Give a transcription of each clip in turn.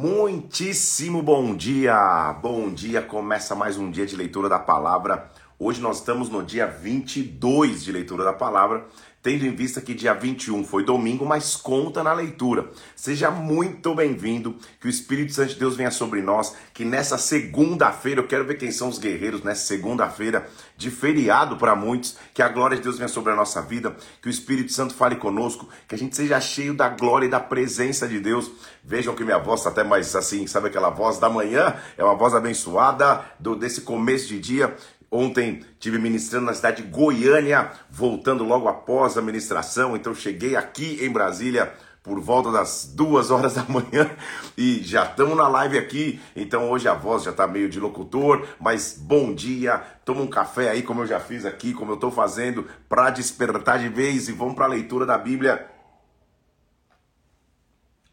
Muitíssimo bom dia! Bom dia! Começa mais um dia de leitura da palavra. Hoje nós estamos no dia 22 de leitura da palavra tendo em vista que dia 21 foi domingo, mas conta na leitura. Seja muito bem-vindo, que o Espírito Santo de Deus venha sobre nós, que nessa segunda-feira, eu quero ver quem são os guerreiros nessa segunda-feira de feriado para muitos, que a glória de Deus venha sobre a nossa vida, que o Espírito Santo fale conosco, que a gente seja cheio da glória e da presença de Deus. Vejam que minha voz está até mais assim, sabe aquela voz da manhã? É uma voz abençoada do, desse começo de dia. Ontem tive ministrando na cidade de Goiânia, voltando logo após a ministração, então cheguei aqui em Brasília por volta das duas horas da manhã e já estamos na live aqui. Então hoje a voz já está meio de locutor, mas bom dia. Toma um café aí, como eu já fiz aqui, como eu estou fazendo, para despertar de vez e vamos para a leitura da Bíblia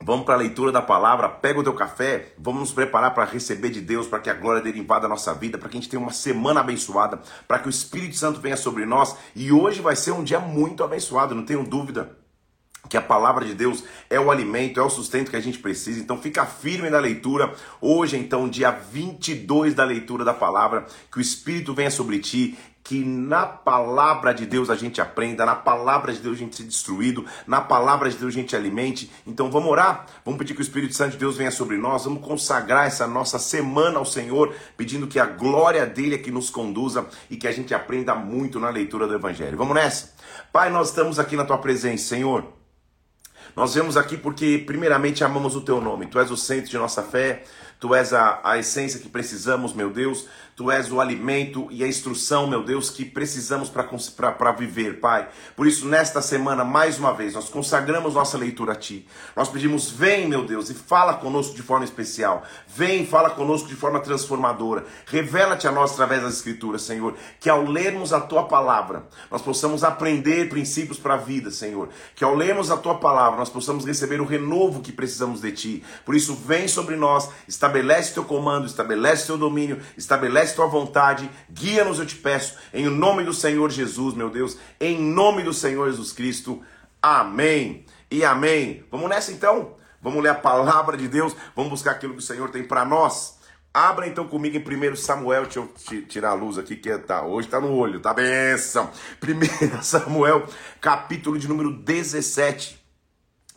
Vamos para a leitura da palavra, pega o teu café, vamos nos preparar para receber de Deus, para que a glória dele invada a nossa vida, para que a gente tenha uma semana abençoada, para que o Espírito Santo venha sobre nós. E hoje vai ser um dia muito abençoado, não tenho dúvida que a palavra de Deus é o alimento, é o sustento que a gente precisa. Então fica firme na leitura. Hoje, então, dia 22 da leitura da palavra, que o Espírito venha sobre ti que na palavra de Deus a gente aprenda, na palavra de Deus a gente seja destruído, na palavra de Deus a gente alimente. Então vamos orar, vamos pedir que o Espírito Santo de Deus venha sobre nós, vamos consagrar essa nossa semana ao Senhor, pedindo que a glória dele é que nos conduza e que a gente aprenda muito na leitura do Evangelho. Vamos nessa? Pai, nós estamos aqui na tua presença, Senhor. Nós vemos aqui porque, primeiramente, amamos o teu nome. Tu és o centro de nossa fé, tu és a, a essência que precisamos, meu Deus. Tu és o alimento e a instrução, meu Deus, que precisamos para viver, Pai. Por isso, nesta semana, mais uma vez, nós consagramos nossa leitura a Ti. Nós pedimos, vem, meu Deus, e fala conosco de forma especial. Vem, fala conosco de forma transformadora. Revela-te a nós através das Escrituras, Senhor. Que ao lermos a Tua palavra, nós possamos aprender princípios para a vida, Senhor. Que ao lermos a Tua palavra, nós possamos receber o renovo que precisamos de Ti. Por isso, vem sobre nós, estabelece Teu comando, estabelece Teu domínio, estabelece estabelece tua vontade, guia-nos, eu te peço, em nome do Senhor Jesus, meu Deus, em nome do Senhor Jesus Cristo. Amém e amém. Vamos nessa então? Vamos ler a palavra de Deus, vamos buscar aquilo que o Senhor tem para nós. Abra então comigo em 1 Samuel, deixa eu tirar a luz aqui que tá, hoje tá no olho, tá benção. 1 Samuel, capítulo de número 17.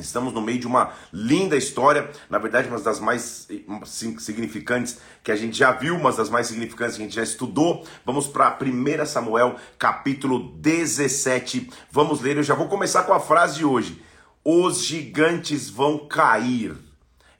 Estamos no meio de uma linda história, na verdade, uma das mais significantes que a gente já viu, uma das mais significantes que a gente já estudou. Vamos para 1 Samuel, capítulo 17. Vamos ler, eu já vou começar com a frase de hoje: Os gigantes vão cair.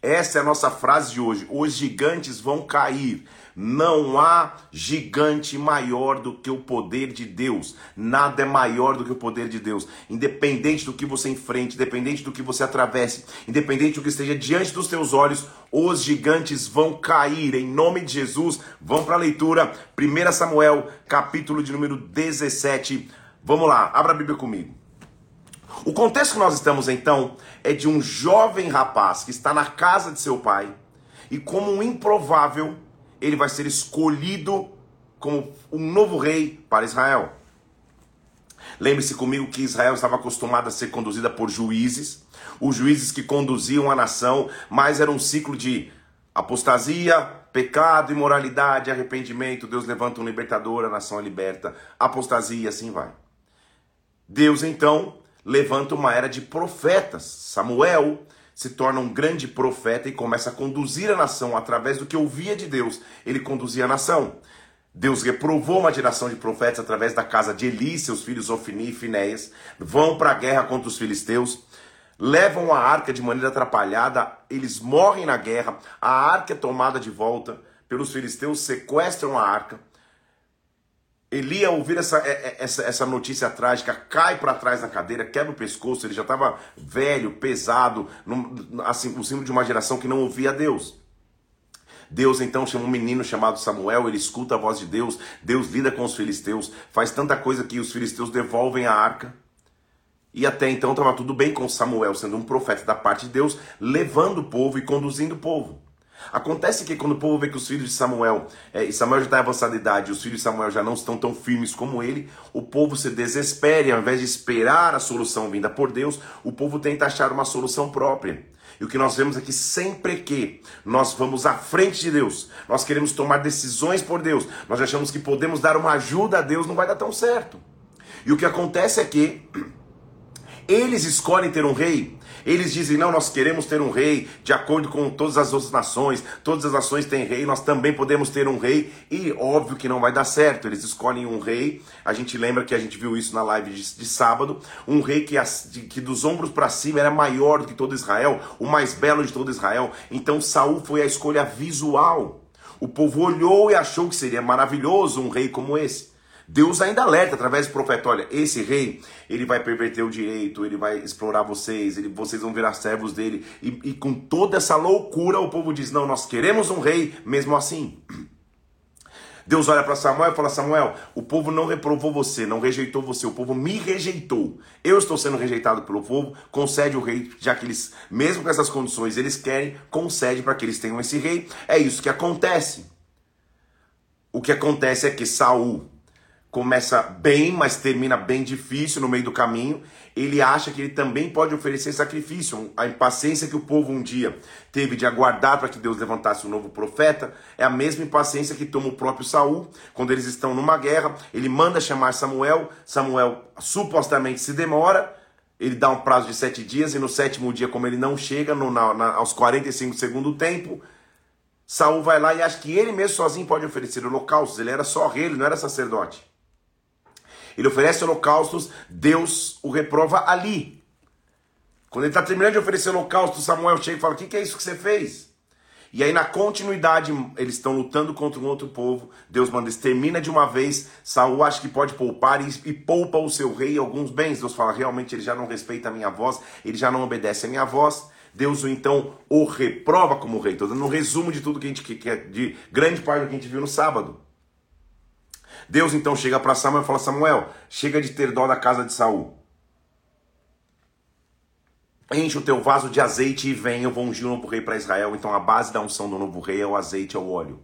Essa é a nossa frase de hoje: Os gigantes vão cair. Não há gigante maior do que o poder de Deus. Nada é maior do que o poder de Deus. Independente do que você enfrente, independente do que você atravesse, independente do que esteja diante dos teus olhos, os gigantes vão cair. Em nome de Jesus, vão para a leitura. 1 Samuel, capítulo de número 17. Vamos lá, abra a Bíblia comigo. O contexto que nós estamos então é de um jovem rapaz que está na casa de seu pai e, como um improvável, ele vai ser escolhido como um novo rei para Israel. Lembre-se comigo que Israel estava acostumada a ser conduzida por juízes, os juízes que conduziam a nação, mas era um ciclo de apostasia, pecado, imoralidade, arrependimento. Deus levanta um libertador, a nação é liberta, apostasia, assim vai. Deus então levanta uma era de profetas. Samuel se torna um grande profeta e começa a conduzir a nação através do que ouvia de Deus. Ele conduzia a nação. Deus reprovou uma geração de profetas através da casa de Eli, seus filhos Ofni e Finéias, vão para a guerra contra os filisteus, levam a arca de maneira atrapalhada, eles morrem na guerra, a arca é tomada de volta. Pelos filisteus, sequestram a arca, Eli, ao ouvir essa, é, é, essa, essa notícia trágica, cai para trás na cadeira, quebra o pescoço, ele já estava velho, pesado, assim, o símbolo de uma geração que não ouvia Deus. Deus então chama um menino chamado Samuel, ele escuta a voz de Deus, Deus lida com os filisteus, faz tanta coisa que os filisteus devolvem a arca. E até então estava tudo bem com Samuel, sendo um profeta da parte de Deus, levando o povo e conduzindo o povo. Acontece que quando o povo vê que os filhos de Samuel, é, e Samuel já está avançada idade, os filhos de Samuel já não estão tão firmes como ele, o povo se desespera e ao invés de esperar a solução vinda por Deus, o povo tenta achar uma solução própria. E o que nós vemos é que sempre que nós vamos à frente de Deus, nós queremos tomar decisões por Deus, nós achamos que podemos dar uma ajuda a Deus, não vai dar tão certo. E o que acontece é que eles escolhem ter um rei eles dizem: não, nós queremos ter um rei de acordo com todas as outras nações, todas as nações têm rei, nós também podemos ter um rei, e óbvio que não vai dar certo. Eles escolhem um rei, a gente lembra que a gente viu isso na live de, de sábado, um rei que, de, que dos ombros para cima era maior do que todo Israel, o mais belo de todo Israel. Então Saul foi a escolha visual. O povo olhou e achou que seria maravilhoso um rei como esse. Deus ainda alerta através do profeta: olha, esse rei, ele vai perverter o direito, ele vai explorar vocês, ele, vocês vão virar servos dele. E, e com toda essa loucura, o povo diz: não, nós queremos um rei mesmo assim. Deus olha para Samuel e fala: Samuel, o povo não reprovou você, não rejeitou você, o povo me rejeitou. Eu estou sendo rejeitado pelo povo, concede o rei, já que eles, mesmo com essas condições, eles querem, concede para que eles tenham esse rei. É isso que acontece. O que acontece é que Saul começa bem, mas termina bem difícil no meio do caminho. Ele acha que ele também pode oferecer sacrifício. A impaciência que o povo um dia teve de aguardar para que Deus levantasse um novo profeta é a mesma impaciência que toma o próprio Saul quando eles estão numa guerra. Ele manda chamar Samuel. Samuel supostamente se demora. Ele dá um prazo de sete dias e no sétimo dia, como ele não chega no, na, na, aos 45 segundos do tempo, Saul vai lá e acha que ele mesmo sozinho pode oferecer holocaustos. Ele era só rei, ele não era sacerdote ele oferece holocaustos, Deus o reprova ali. Quando ele está terminando de oferecer holocausto, Samuel chega e fala: O que, que é isso que você fez? E aí, na continuidade, eles estão lutando contra um outro povo. Deus manda, extermina de uma vez. Saul acha que pode poupar e, e poupa o seu rei alguns bens. Deus fala: realmente ele já não respeita a minha voz, ele já não obedece a minha voz. Deus então o reprova como rei. Estou dando um resumo de tudo que a gente quer, de grande parte do que a gente viu no sábado. Deus então chega para Samuel e fala: Samuel, chega de ter dó da casa de Saul. Enche o teu vaso de azeite e vem, eu vou ungir o novo rei para Israel. Então a base da unção do novo rei é o azeite, é o óleo.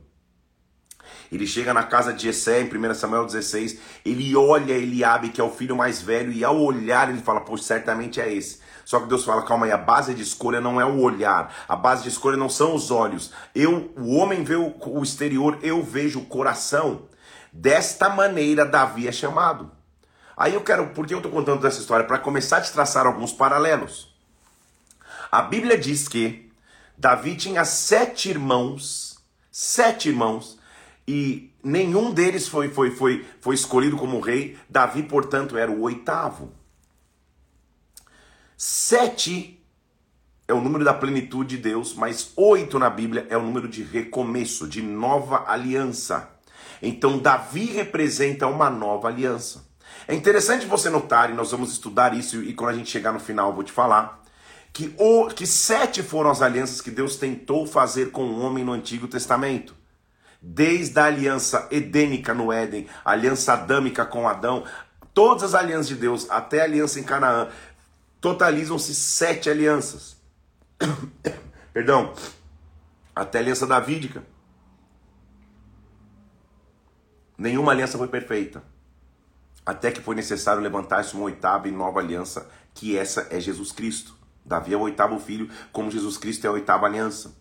Ele chega na casa de Jessé, em 1 Samuel 16, ele olha Eliabe, que é o filho mais velho, e ao olhar ele fala, pois certamente é esse. Só que Deus fala, calma aí, a base de escolha não é o olhar, a base de escolha não são os olhos. Eu, o homem vê o, o exterior, eu vejo o coração. Desta maneira, Davi é chamado. Aí eu quero, por que eu estou contando essa história? Para começar a te traçar alguns paralelos. A Bíblia diz que Davi tinha sete irmãos, sete irmãos, e nenhum deles foi, foi, foi, foi escolhido como rei. Davi, portanto, era o oitavo. Sete é o número da plenitude de Deus, mas oito na Bíblia é o número de recomeço, de nova aliança. Então, Davi representa uma nova aliança. É interessante você notar, e nós vamos estudar isso, e quando a gente chegar no final eu vou te falar, que, o, que sete foram as alianças que Deus tentou fazer com o homem no Antigo Testamento. Desde a aliança edênica no Éden, a aliança adâmica com Adão, todas as alianças de Deus, até a aliança em Canaã, totalizam-se sete alianças. Perdão, até a aliança davídica. Nenhuma aliança foi perfeita. Até que foi necessário levantar-se uma oitava e nova aliança, que essa é Jesus Cristo. Davi é o oitavo filho, como Jesus Cristo é a oitava aliança.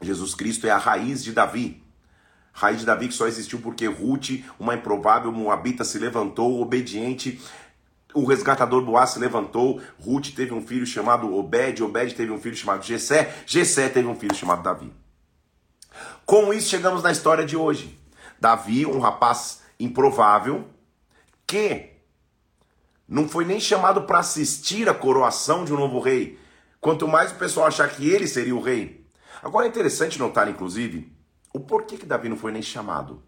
Jesus Cristo é a raiz de Davi. Raiz de Davi que só existiu porque Ruth, uma improvável moabita, se levantou, obediente. O resgatador Boaz se levantou. Ruth teve um filho chamado Obed. Obed teve um filho chamado Jessé. Jessé teve um filho chamado Davi. Com isso, chegamos na história de hoje. Davi, um rapaz improvável, que não foi nem chamado para assistir a coroação de um novo rei, quanto mais o pessoal achar que ele seria o rei. Agora é interessante notar, inclusive, o porquê que Davi não foi nem chamado.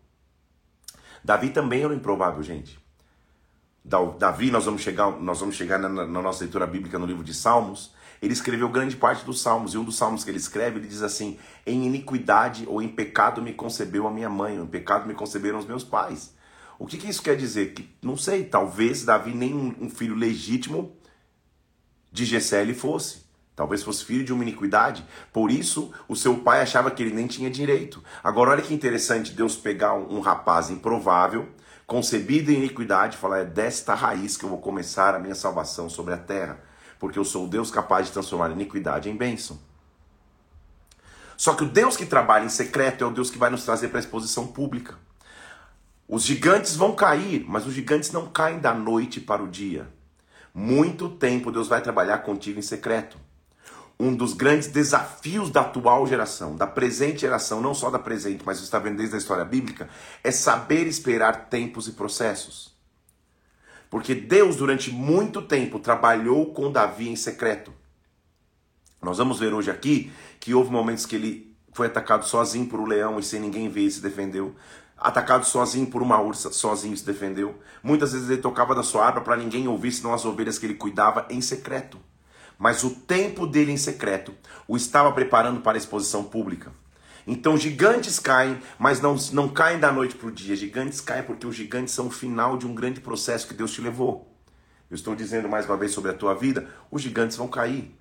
Davi também era um improvável, gente. Davi, nós vamos chegar, nós vamos chegar na, na nossa leitura bíblica no livro de Salmos, ele escreveu grande parte dos salmos, e um dos salmos que ele escreve, ele diz assim: Em iniquidade ou em pecado me concebeu a minha mãe, ou em pecado me conceberam os meus pais. O que, que isso quer dizer? Que, não sei, talvez Davi nem um, filho legítimo de Gessé ele fosse. Talvez fosse filho de uma iniquidade. Por isso, o seu pai achava que ele nem tinha direito. Agora, olha que interessante Deus pegar um, rapaz improvável, concebido em iniquidade, falar: é desta raiz que eu vou começar a minha salvação sobre a terra. Porque eu sou o Deus capaz de transformar iniquidade em bênção. Só que o Deus que trabalha em secreto é o Deus que vai nos trazer para a exposição pública. Os gigantes vão cair, mas os gigantes não caem da noite para o dia. Muito tempo Deus vai trabalhar contigo em secreto. Um dos grandes desafios da atual geração, da presente geração, não só da presente, mas você está vendo desde a história bíblica, é saber esperar tempos e processos. Porque Deus, durante muito tempo, trabalhou com Davi em secreto. Nós vamos ver hoje aqui que houve momentos que ele foi atacado sozinho por um leão e sem ninguém ver e se defendeu. Atacado sozinho por uma ursa, sozinho se defendeu. Muitas vezes ele tocava da sua arma para ninguém ouvir, senão as ovelhas que ele cuidava em secreto. Mas o tempo dele em secreto o estava preparando para a exposição pública. Então gigantes caem, mas não, não caem da noite para o dia. Gigantes caem porque os gigantes são o final de um grande processo que Deus te levou. Eu estou dizendo mais uma vez sobre a tua vida: os gigantes vão cair.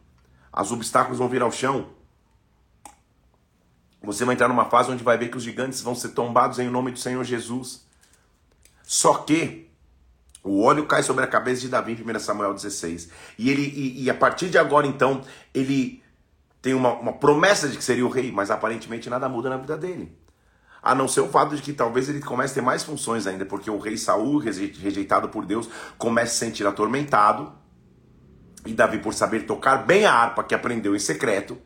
Os obstáculos vão vir ao chão. Você vai entrar numa fase onde vai ver que os gigantes vão ser tombados em nome do Senhor Jesus. Só que o óleo cai sobre a cabeça de Davi em 1 Samuel 16. E, ele, e, e a partir de agora, então, ele tem uma, uma promessa de que seria o rei, mas aparentemente nada muda na vida dele. A não ser o fato de que talvez ele comece a ter mais funções ainda, porque o rei Saul, rejeitado por Deus, começa a se sentir atormentado. E Davi, por saber tocar bem a harpa que aprendeu em secreto,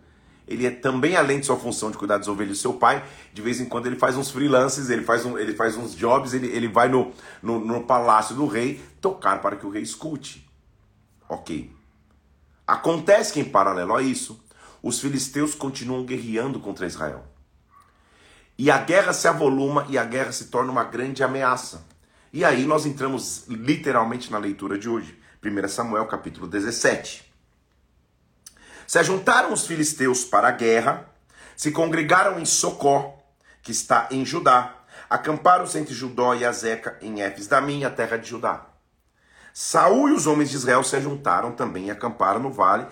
ele é também, além de sua função de cuidar das ovelhas do seu pai, de vez em quando ele faz uns freelances, ele faz, um, ele faz uns jobs, ele, ele vai no, no, no palácio do rei tocar para que o rei escute. Ok. Acontece que, em paralelo a isso, os filisteus continuam guerreando contra Israel. E a guerra se avoluma e a guerra se torna uma grande ameaça. E aí nós entramos literalmente na leitura de hoje. 1 Samuel capítulo 17. Se ajuntaram os filisteus para a guerra, se congregaram em Socó, que está em Judá, acamparam-se entre Judó e Azeca em Éfes da minha terra de Judá. Saul e os homens de Israel se ajuntaram também e acamparam no vale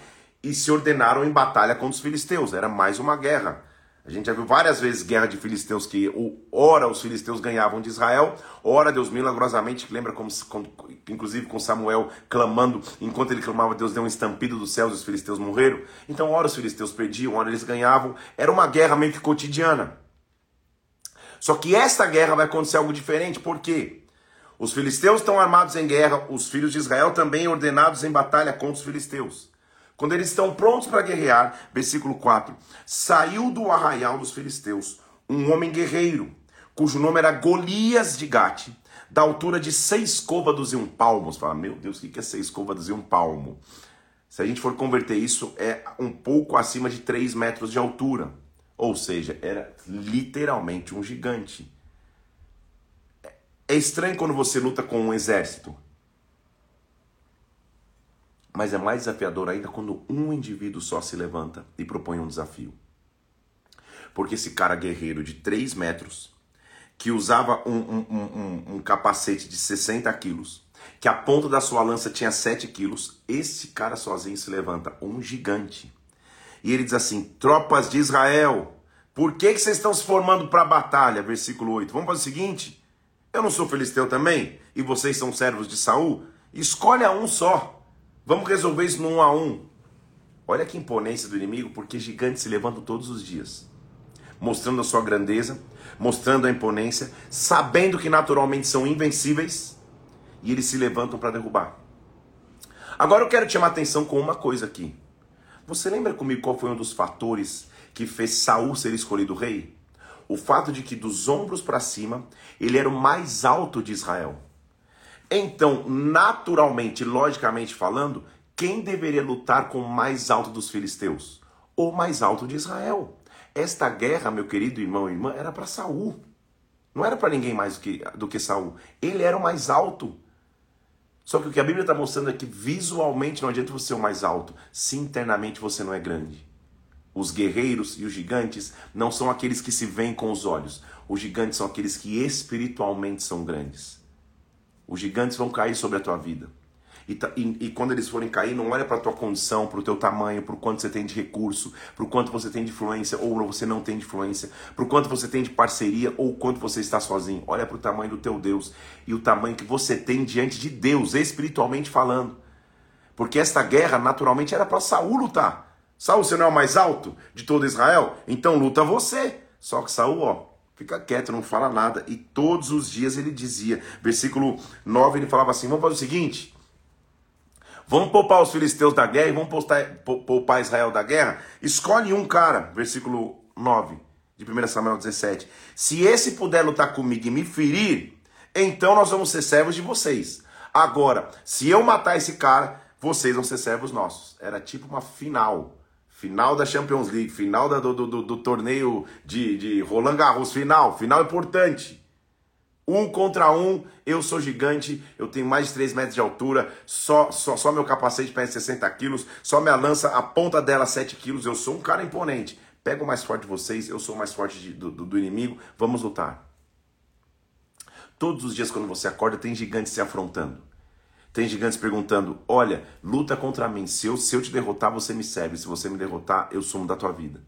e se ordenaram em batalha contra os filisteus. Era mais uma guerra. A gente já viu várias vezes guerra de filisteus que ora os filisteus ganhavam de Israel, ora Deus milagrosamente, lembra como, inclusive com Samuel clamando, enquanto ele clamava, Deus deu um estampido dos céus e os filisteus morreram. Então, ora os filisteus perdiam, ora eles ganhavam. Era uma guerra meio que cotidiana. Só que esta guerra vai acontecer algo diferente, por quê? Os filisteus estão armados em guerra, os filhos de Israel também ordenados em batalha contra os filisteus. Quando eles estão prontos para guerrear, versículo 4: Saiu do arraial dos filisteus um homem guerreiro, cujo nome era Golias de Gate, da altura de seis côvados e um palmo. Você fala, meu Deus, o que é seis côvados e um palmo? Se a gente for converter isso, é um pouco acima de três metros de altura. Ou seja, era literalmente um gigante. É estranho quando você luta com um exército. Mas é mais desafiador ainda quando um indivíduo só se levanta e propõe um desafio. Porque esse cara guerreiro de 3 metros, que usava um, um, um, um, capacete de 60 quilos, que a ponta da sua lança tinha 7 quilos, esse cara sozinho se levanta, um gigante. E ele diz assim: Tropas de Israel, por que, que vocês estão se formando para a batalha? Versículo 8. Vamos fazer o seguinte: eu não sou filisteu também? E vocês são servos de Saul? Escolha um só Vamos resolver isso no um a um. Olha que imponência do inimigo, porque gigantes se levantam todos os dias, mostrando a sua grandeza, mostrando a imponência, sabendo que naturalmente são invencíveis, e eles se levantam para derrubar. Agora eu quero te chamar atenção com uma coisa aqui. Você lembra comigo qual foi um dos fatores que fez Saul ser escolhido rei? O fato de que dos ombros para cima ele era o mais alto de Israel. Então, naturalmente, logicamente falando, quem deveria lutar com o mais alto dos filisteus? O mais alto de Israel. Esta guerra, meu querido irmão e irmã, era para Saul. Não era para ninguém mais do que, do que Saul. Ele era o mais alto. Só que o que a Bíblia está mostrando é que visualmente não adianta você ser o mais alto, se internamente você não é grande. Os guerreiros e os gigantes não são aqueles que se veem com os olhos. Os gigantes são aqueles que espiritualmente são grandes. Os gigantes vão cair sobre a tua vida. E, e, e quando eles forem cair, não olha para a tua condição, para o teu tamanho, para o quanto você tem de recurso, para o quanto você tem de influência ou você não tem de influência, para o quanto você tem de parceria ou quanto você está sozinho. Olha para o tamanho do teu Deus e o tamanho que você tem diante de Deus, espiritualmente falando. Porque esta guerra naturalmente era para Saul lutar. Saul, você não é o mais alto de todo Israel? Então luta você. Só que Saul, ó, fica quieto, não fala nada. E todos os dias ele dizia, versículo 9, ele falava assim: vamos fazer o seguinte. Vamos poupar os filisteus da guerra e vamos poupar Israel da guerra? Escolhe um cara, versículo 9 de 1 Samuel 17. Se esse puder lutar comigo e me ferir, então nós vamos ser servos de vocês. Agora, se eu matar esse cara, vocês vão ser servos nossos. Era tipo uma final. Final da Champions League, final da, do, do, do, torneio de, de Roland Garros, final, final importante. Um contra um, eu sou gigante, eu tenho mais de 3 metros de altura, só, só, só meu capacete pesa 60 quilos, só minha lança, a ponta dela 7 quilos, eu sou um cara imponente. Pega o mais forte de vocês, eu sou o mais forte de, do, do inimigo, vamos lutar. Todos os dias quando você acorda tem gigantes se afrontando. Tem gigantes perguntando: Olha, luta contra mim. Se eu, se eu te derrotar, você me serve. Se você me derrotar, eu sumo da tua vida.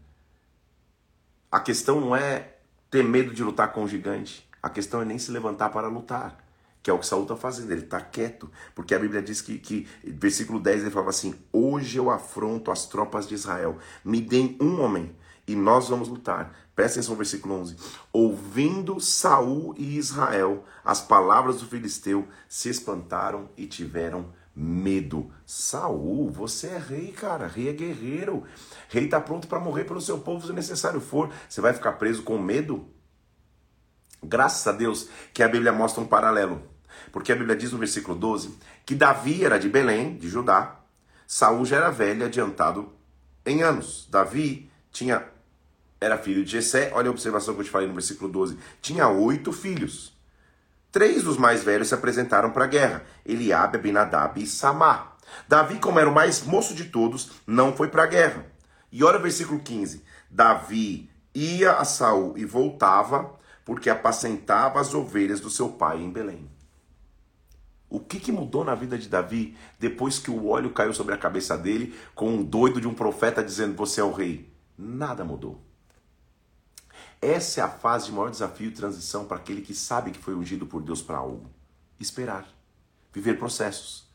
A questão não é ter medo de lutar com o gigante. A questão é nem se levantar para lutar. Que é o que Saul está fazendo. Ele está quieto. Porque a Bíblia diz que, que, versículo 10, ele falava assim: Hoje eu afronto as tropas de Israel. Me deem um homem e nós vamos lutar. Presta atenção no versículo 11. Ouvindo Saul e Israel as palavras do filisteu, se espantaram e tiveram medo. Saul, você é rei, cara. Rei é guerreiro. Rei está pronto para morrer pelo seu povo se necessário for. Você vai ficar preso com medo? Graças a Deus que a Bíblia mostra um paralelo. Porque a Bíblia diz no versículo 12 que Davi era de Belém, de Judá. Saul já era velho, adiantado em anos. Davi tinha era filho de Jessé. Olha a observação que eu te falei no versículo 12. Tinha oito filhos. Três dos mais velhos se apresentaram para a guerra: Eliabe, Abinadab e Samar. Davi, como era o mais moço de todos, não foi para a guerra. E olha o versículo 15. Davi ia a Saul e voltava, porque apacentava as ovelhas do seu pai em Belém. O que, que mudou na vida de Davi depois que o óleo caiu sobre a cabeça dele, com um doido de um profeta dizendo: Você é o rei? Nada mudou. Essa é a fase de maior desafio e transição para aquele que sabe que foi ungido por Deus para algo. Esperar. Viver processos.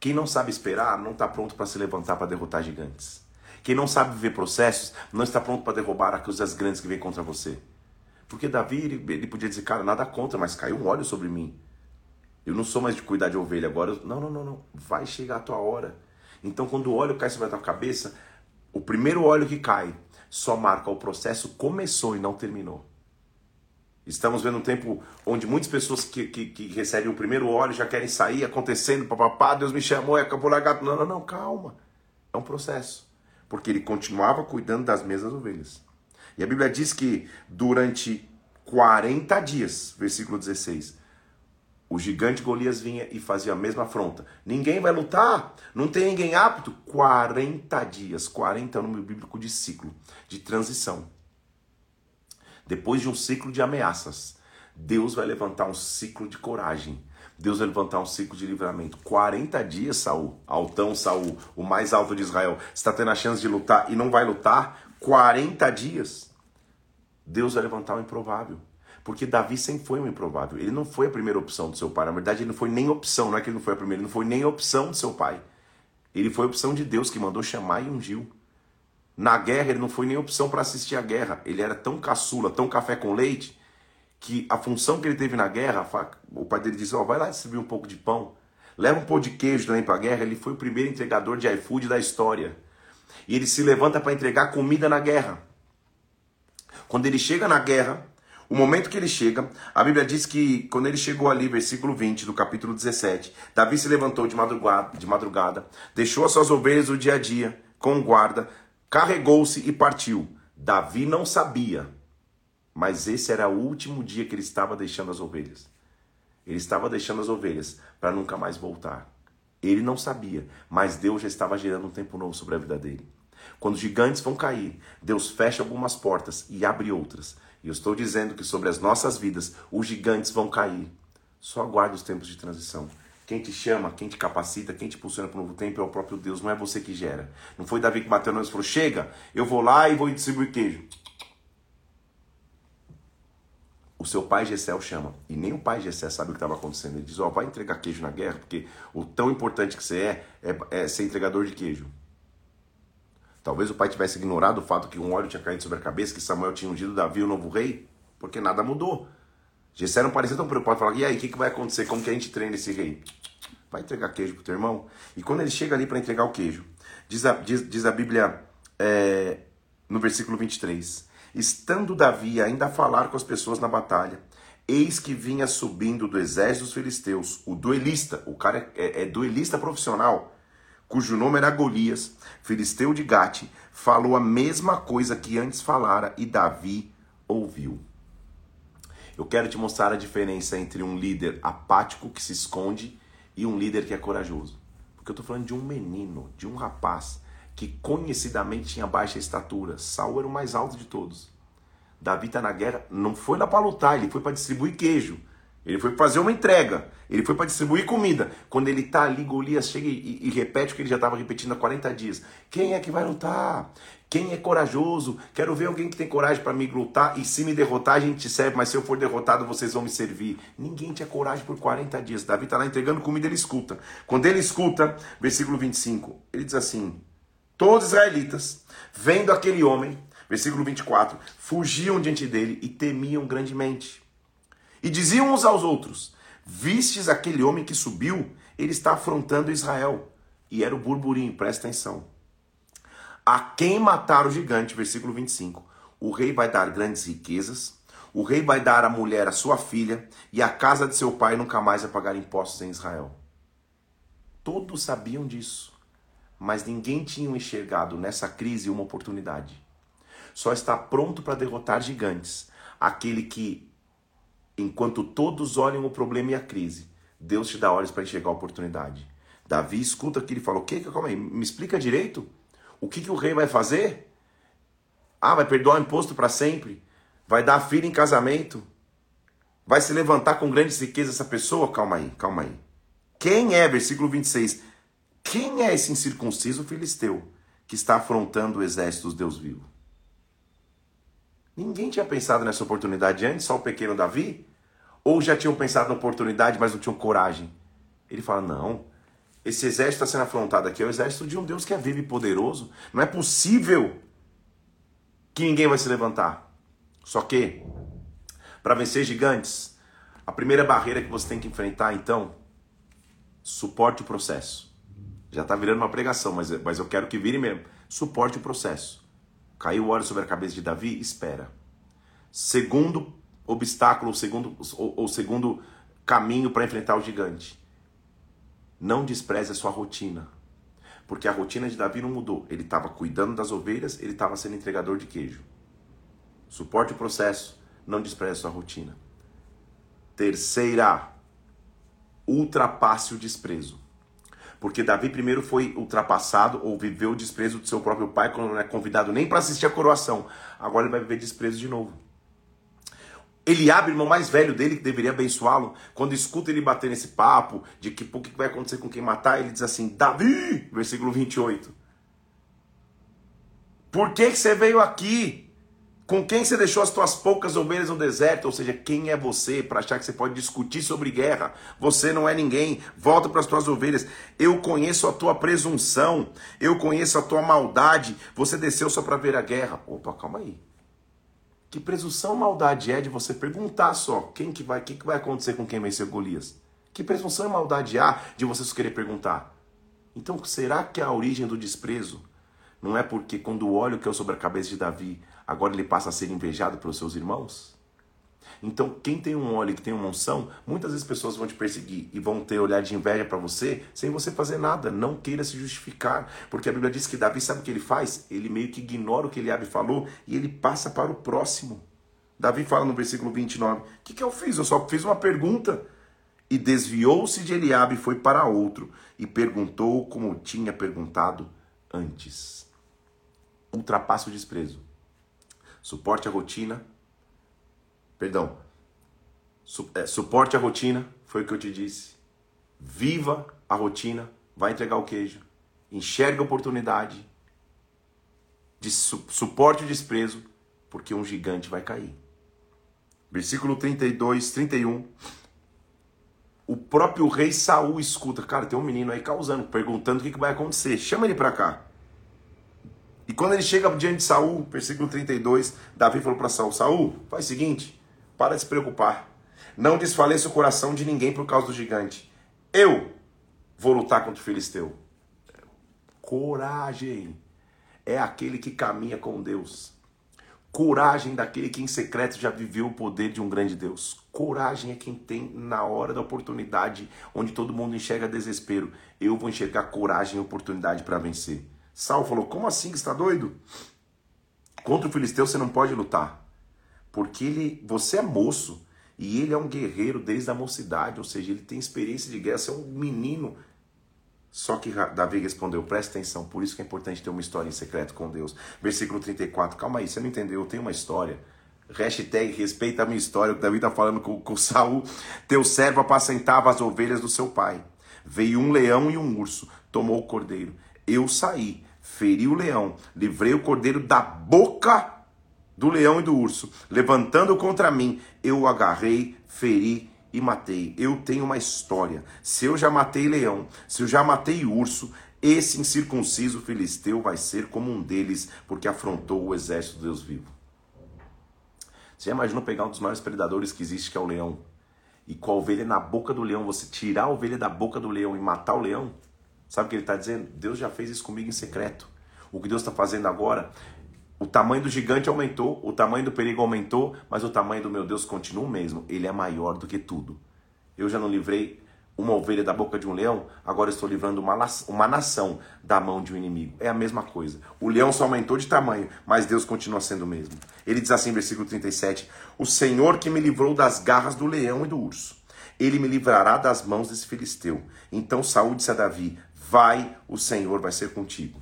Quem não sabe esperar não está pronto para se levantar para derrotar gigantes. Quem não sabe viver processos não está pronto para derrubar aquelas grandes que vêm contra você. Porque Davi, ele, podia dizer, cara, nada contra, mas caiu um óleo sobre mim. Eu não sou mais de cuidar de ovelha agora. Não, não, não, não. Vai chegar a tua hora. Então, quando o óleo cai sobre a tua cabeça, o primeiro óleo que cai só marca o processo começou e não terminou. Estamos vendo um tempo onde muitas pessoas que, que, que recebem o primeiro óleo já querem sair acontecendo, papapá, Deus me chamou, é acabou largado. Não, não, não, calma. É um processo. Porque ele continuava cuidando das mesmas ovelhas. E a Bíblia diz que durante 40 dias, versículo 16, o gigante Golias vinha e fazia a mesma afronta. Ninguém vai lutar, não tem ninguém apto. 40 dias, 40 é o número bíblico de ciclo, de transição. Depois de um ciclo de ameaças, Deus vai levantar um ciclo de coragem. Deus vai levantar um ciclo de livramento. 40 dias, Saul, altão Saul, o mais alto de Israel, está tendo a chance de lutar e não vai lutar 40 dias. Deus vai levantar o improvável. Porque Davi sempre foi um improvável. Ele não foi a primeira opção do seu pai. Na verdade, ele não foi nem opção. Não é que ele não foi a primeira, ele não foi nem opção do seu pai. Ele foi a opção de Deus que mandou chamar e ungiu. Na guerra, ele não foi nem opção para assistir a guerra. Ele era tão caçula, tão café com leite, que a função que ele teve na guerra, o pai dele disse: Ó, oh, vai lá distribuir um pouco de pão. Leva um pão de queijo também para a guerra. Ele foi o primeiro entregador de iFood da história. E ele se levanta para entregar comida na guerra. Quando ele chega na guerra, o momento que ele chega, a Bíblia diz que quando ele chegou ali, versículo 20 do capítulo 17, Davi se levantou de madrugada, de madrugada deixou as suas ovelhas o dia a dia, com guarda, carregou-se e partiu. Davi não sabia, mas esse era o último dia que ele estava deixando as ovelhas. Ele estava deixando as ovelhas para nunca mais voltar. Ele não sabia, mas Deus já estava gerando um tempo novo sobre a vida dele. Quando gigantes vão cair, Deus fecha algumas portas e abre outras. E eu estou dizendo que sobre as nossas vidas os gigantes vão cair. Só aguarde os tempos de transição. Quem te chama, quem te capacita, quem te impulsiona para o novo tempo é o próprio Deus, não é você que gera. Não foi Davi que bateu no e falou: chega, eu vou lá e vou distribuir queijo. O seu pai Gessé o chama. E nem o pai Gessé sabe o que estava acontecendo. Ele diz, ó, oh, vai entregar queijo na guerra, porque o tão importante que você é, é, é ser entregador de queijo. Talvez o pai tivesse ignorado o fato que um óleo tinha caído sobre a cabeça, que Samuel tinha ungido Davi, o novo rei, porque nada mudou. Gessé não parecia tão preocupado, falar, e aí, o que, que vai acontecer? Como que a gente treina esse rei? Vai entregar queijo pro teu irmão? E quando ele chega ali para entregar o queijo, diz a, diz, diz a Bíblia é, no versículo 23, Estando Davi ainda a falar com as pessoas na batalha, eis que vinha subindo do exército dos filisteus o duelista, o cara é, é, é duelista profissional, cujo nome era Golias, filisteu de Gate, falou a mesma coisa que antes falara e Davi ouviu. Eu quero te mostrar a diferença entre um líder apático que se esconde e um líder que é corajoso. Porque eu estou falando de um menino, de um rapaz que conhecidamente tinha baixa estatura. Saul era o mais alto de todos. Davi está na guerra, não foi lá para lutar, ele foi para distribuir queijo. Ele foi fazer uma entrega. Ele foi para distribuir comida. Quando ele está ali, Golias chega e, e, repete o que ele já estava repetindo há 40 dias. Quem é que vai lutar? Quem é corajoso? Quero ver alguém que tem coragem para me lutar. E se me derrotar, a gente te serve. Mas se eu for derrotado, vocês vão me servir. Ninguém tinha coragem por 40 dias. Davi está lá entregando comida, ele escuta. Quando ele escuta, versículo 25, ele diz assim: Todos os israelitas, vendo aquele homem, versículo 24, fugiam diante dele e temiam grandemente. E diziam uns aos outros: Vistes aquele homem que subiu? Ele está afrontando Israel. E era o burburinho, presta atenção. A quem matar o gigante, versículo 25. O rei vai dar grandes riquezas, o rei vai dar à mulher a sua filha, e a casa de seu pai nunca mais vai pagar impostos em Israel. Todos sabiam disso, mas ninguém tinha enxergado nessa crise uma oportunidade. Só está pronto para derrotar gigantes aquele que Enquanto todos olham o problema e a crise, Deus te dá olhos para enxergar a oportunidade. Davi escuta aquilo e fala: O que? Calma aí, me explica direito. O que, que o rei vai fazer? Ah, vai perdoar o imposto para sempre? Vai dar a filha em casamento? Vai se levantar com grandes riquezas essa pessoa? Calma aí, calma aí. Quem é, versículo 26, quem é esse incircunciso filisteu que está afrontando o exército dos Deus vivos? Ninguém tinha pensado nessa oportunidade antes, só o pequeno Davi? Ou já tinham pensado na oportunidade, mas não tinham coragem? Ele fala: não, esse exército está sendo afrontado aqui é o exército de um Deus que é vivo e poderoso. Não é possível que ninguém vai se levantar. Só que, para vencer gigantes, a primeira barreira que você tem que enfrentar, então, suporte o processo. Já está virando uma pregação, mas, mas eu quero que vire mesmo. Suporte o processo. Caiu o óleo sobre a cabeça de Davi? Espera. Segundo obstáculo, segundo, ou, segundo caminho para enfrentar o gigante. Não despreze a sua rotina. Porque a rotina de Davi não mudou. Ele estava cuidando das ovelhas, ele estava sendo entregador de queijo. Suporte o processo, não despreze a sua rotina. Terceira, ultrapasse o desprezo. Porque Davi primeiro foi ultrapassado ou viveu o desprezo do seu próprio pai quando não é convidado nem para assistir a coroação. Agora ele vai viver desprezo de novo. Eliabe, irmão mais velho dele, que deveria abençoá-lo, quando escuta ele bater nesse papo de que o que vai acontecer com quem matar, ele diz assim: Davi, versículo 28. Por que, que você veio aqui? Com quem você deixou as tuas poucas ovelhas no deserto? Ou seja, quem é você para achar que você pode discutir sobre guerra? Você não é ninguém. Volta para as tuas ovelhas. Eu conheço a tua presunção. Eu conheço a tua maldade. Você desceu só para ver a guerra. Opa, calma aí. Que presunção maldade é de você perguntar só quem que vai, que, que vai acontecer com quem venceu Golias? Que presunção e maldade há de você só querer perguntar? Então, será que a origem do desprezo não é porque quando o óleo caiu sobre a cabeça de Davi, agora ele passa a ser invejado pelos seus irmãos? Então, quem tem um óleo que tem uma unção, muitas vezes pessoas vão te perseguir e vão ter olhar de inveja para você sem você fazer nada. Não queira se justificar, porque a Bíblia diz que Davi sabe o que ele faz? Ele meio que ignora o que Eliabe falou e ele passa para o próximo. Davi fala no versículo 29: O que, que eu fiz? Eu só fiz uma pergunta. E desviou-se de Eliabe e foi para outro e perguntou como tinha perguntado antes ultrapasse o desprezo. Suporte a rotina. Perdão. Su, é, suporte a rotina, foi o que eu te disse. Viva a rotina, vai entregar o queijo. Enxerga a oportunidade. De su, suporte o desprezo, porque um gigante vai cair. versículo 32, 31. O próprio rei Saul escuta, cara, tem um menino aí causando, perguntando o que, que vai acontecer. Chama ele para cá. E quando ele chega diante de Saul, versículo 32, Davi falou para Saul: Saul, faz o seguinte, para de se preocupar. Não desfaleça o coração de ninguém por causa do gigante. Eu vou lutar contra o filisteu. Coragem é aquele que caminha com Deus. Coragem daquele que em secreto já viveu o poder de um grande Deus. Coragem é quem tem na hora da oportunidade, onde todo mundo enxerga desespero. Eu vou enxergar coragem e oportunidade para vencer. Saul falou: Como assim? Está doido? Contra o filisteu você não pode lutar, porque ele, você é moço e ele é um guerreiro desde a mocidade, ou seja, ele tem experiência de guerra. Você é um menino só que Davi respondeu: presta atenção, por isso que é importante ter uma história em secreto com Deus. Versículo 34, calma aí, você não entendeu? Eu tenho uma história. Hashtag respeita a minha história. O Davi está falando com, com Saul. Teu servo apacentava as ovelhas do seu pai. Veio um leão e um urso, tomou o cordeiro. Eu saí, feri o leão, livrei o cordeiro da boca do leão e do urso. Levantando contra mim, eu o agarrei, feri e matei. Eu tenho uma história. Se eu já matei leão, se eu já matei urso, esse incircunciso filisteu vai ser como um deles, porque afrontou o exército de Deus vivo. Você já imaginou pegar um dos maiores predadores que existe, que é o leão, e com a ovelha na boca do leão, você tirar a ovelha da boca do leão e matar o leão? Sabe o que ele está dizendo? Deus já fez isso comigo em secreto. O que Deus está fazendo agora o tamanho do gigante aumentou, o tamanho do perigo aumentou, mas o tamanho do meu Deus continua o mesmo. Ele é maior do que tudo. Eu já não livrei uma ovelha da boca de um leão, agora estou livrando uma, uma nação da mão de um inimigo. É a mesma coisa. O leão só aumentou de tamanho, mas Deus continua sendo o mesmo. Ele diz assim, versículo 37: O Senhor que me livrou das garras do leão e do urso, ele me livrará das mãos desse filisteu. Então Saúl disse a Davi: Vai, o Senhor vai ser contigo.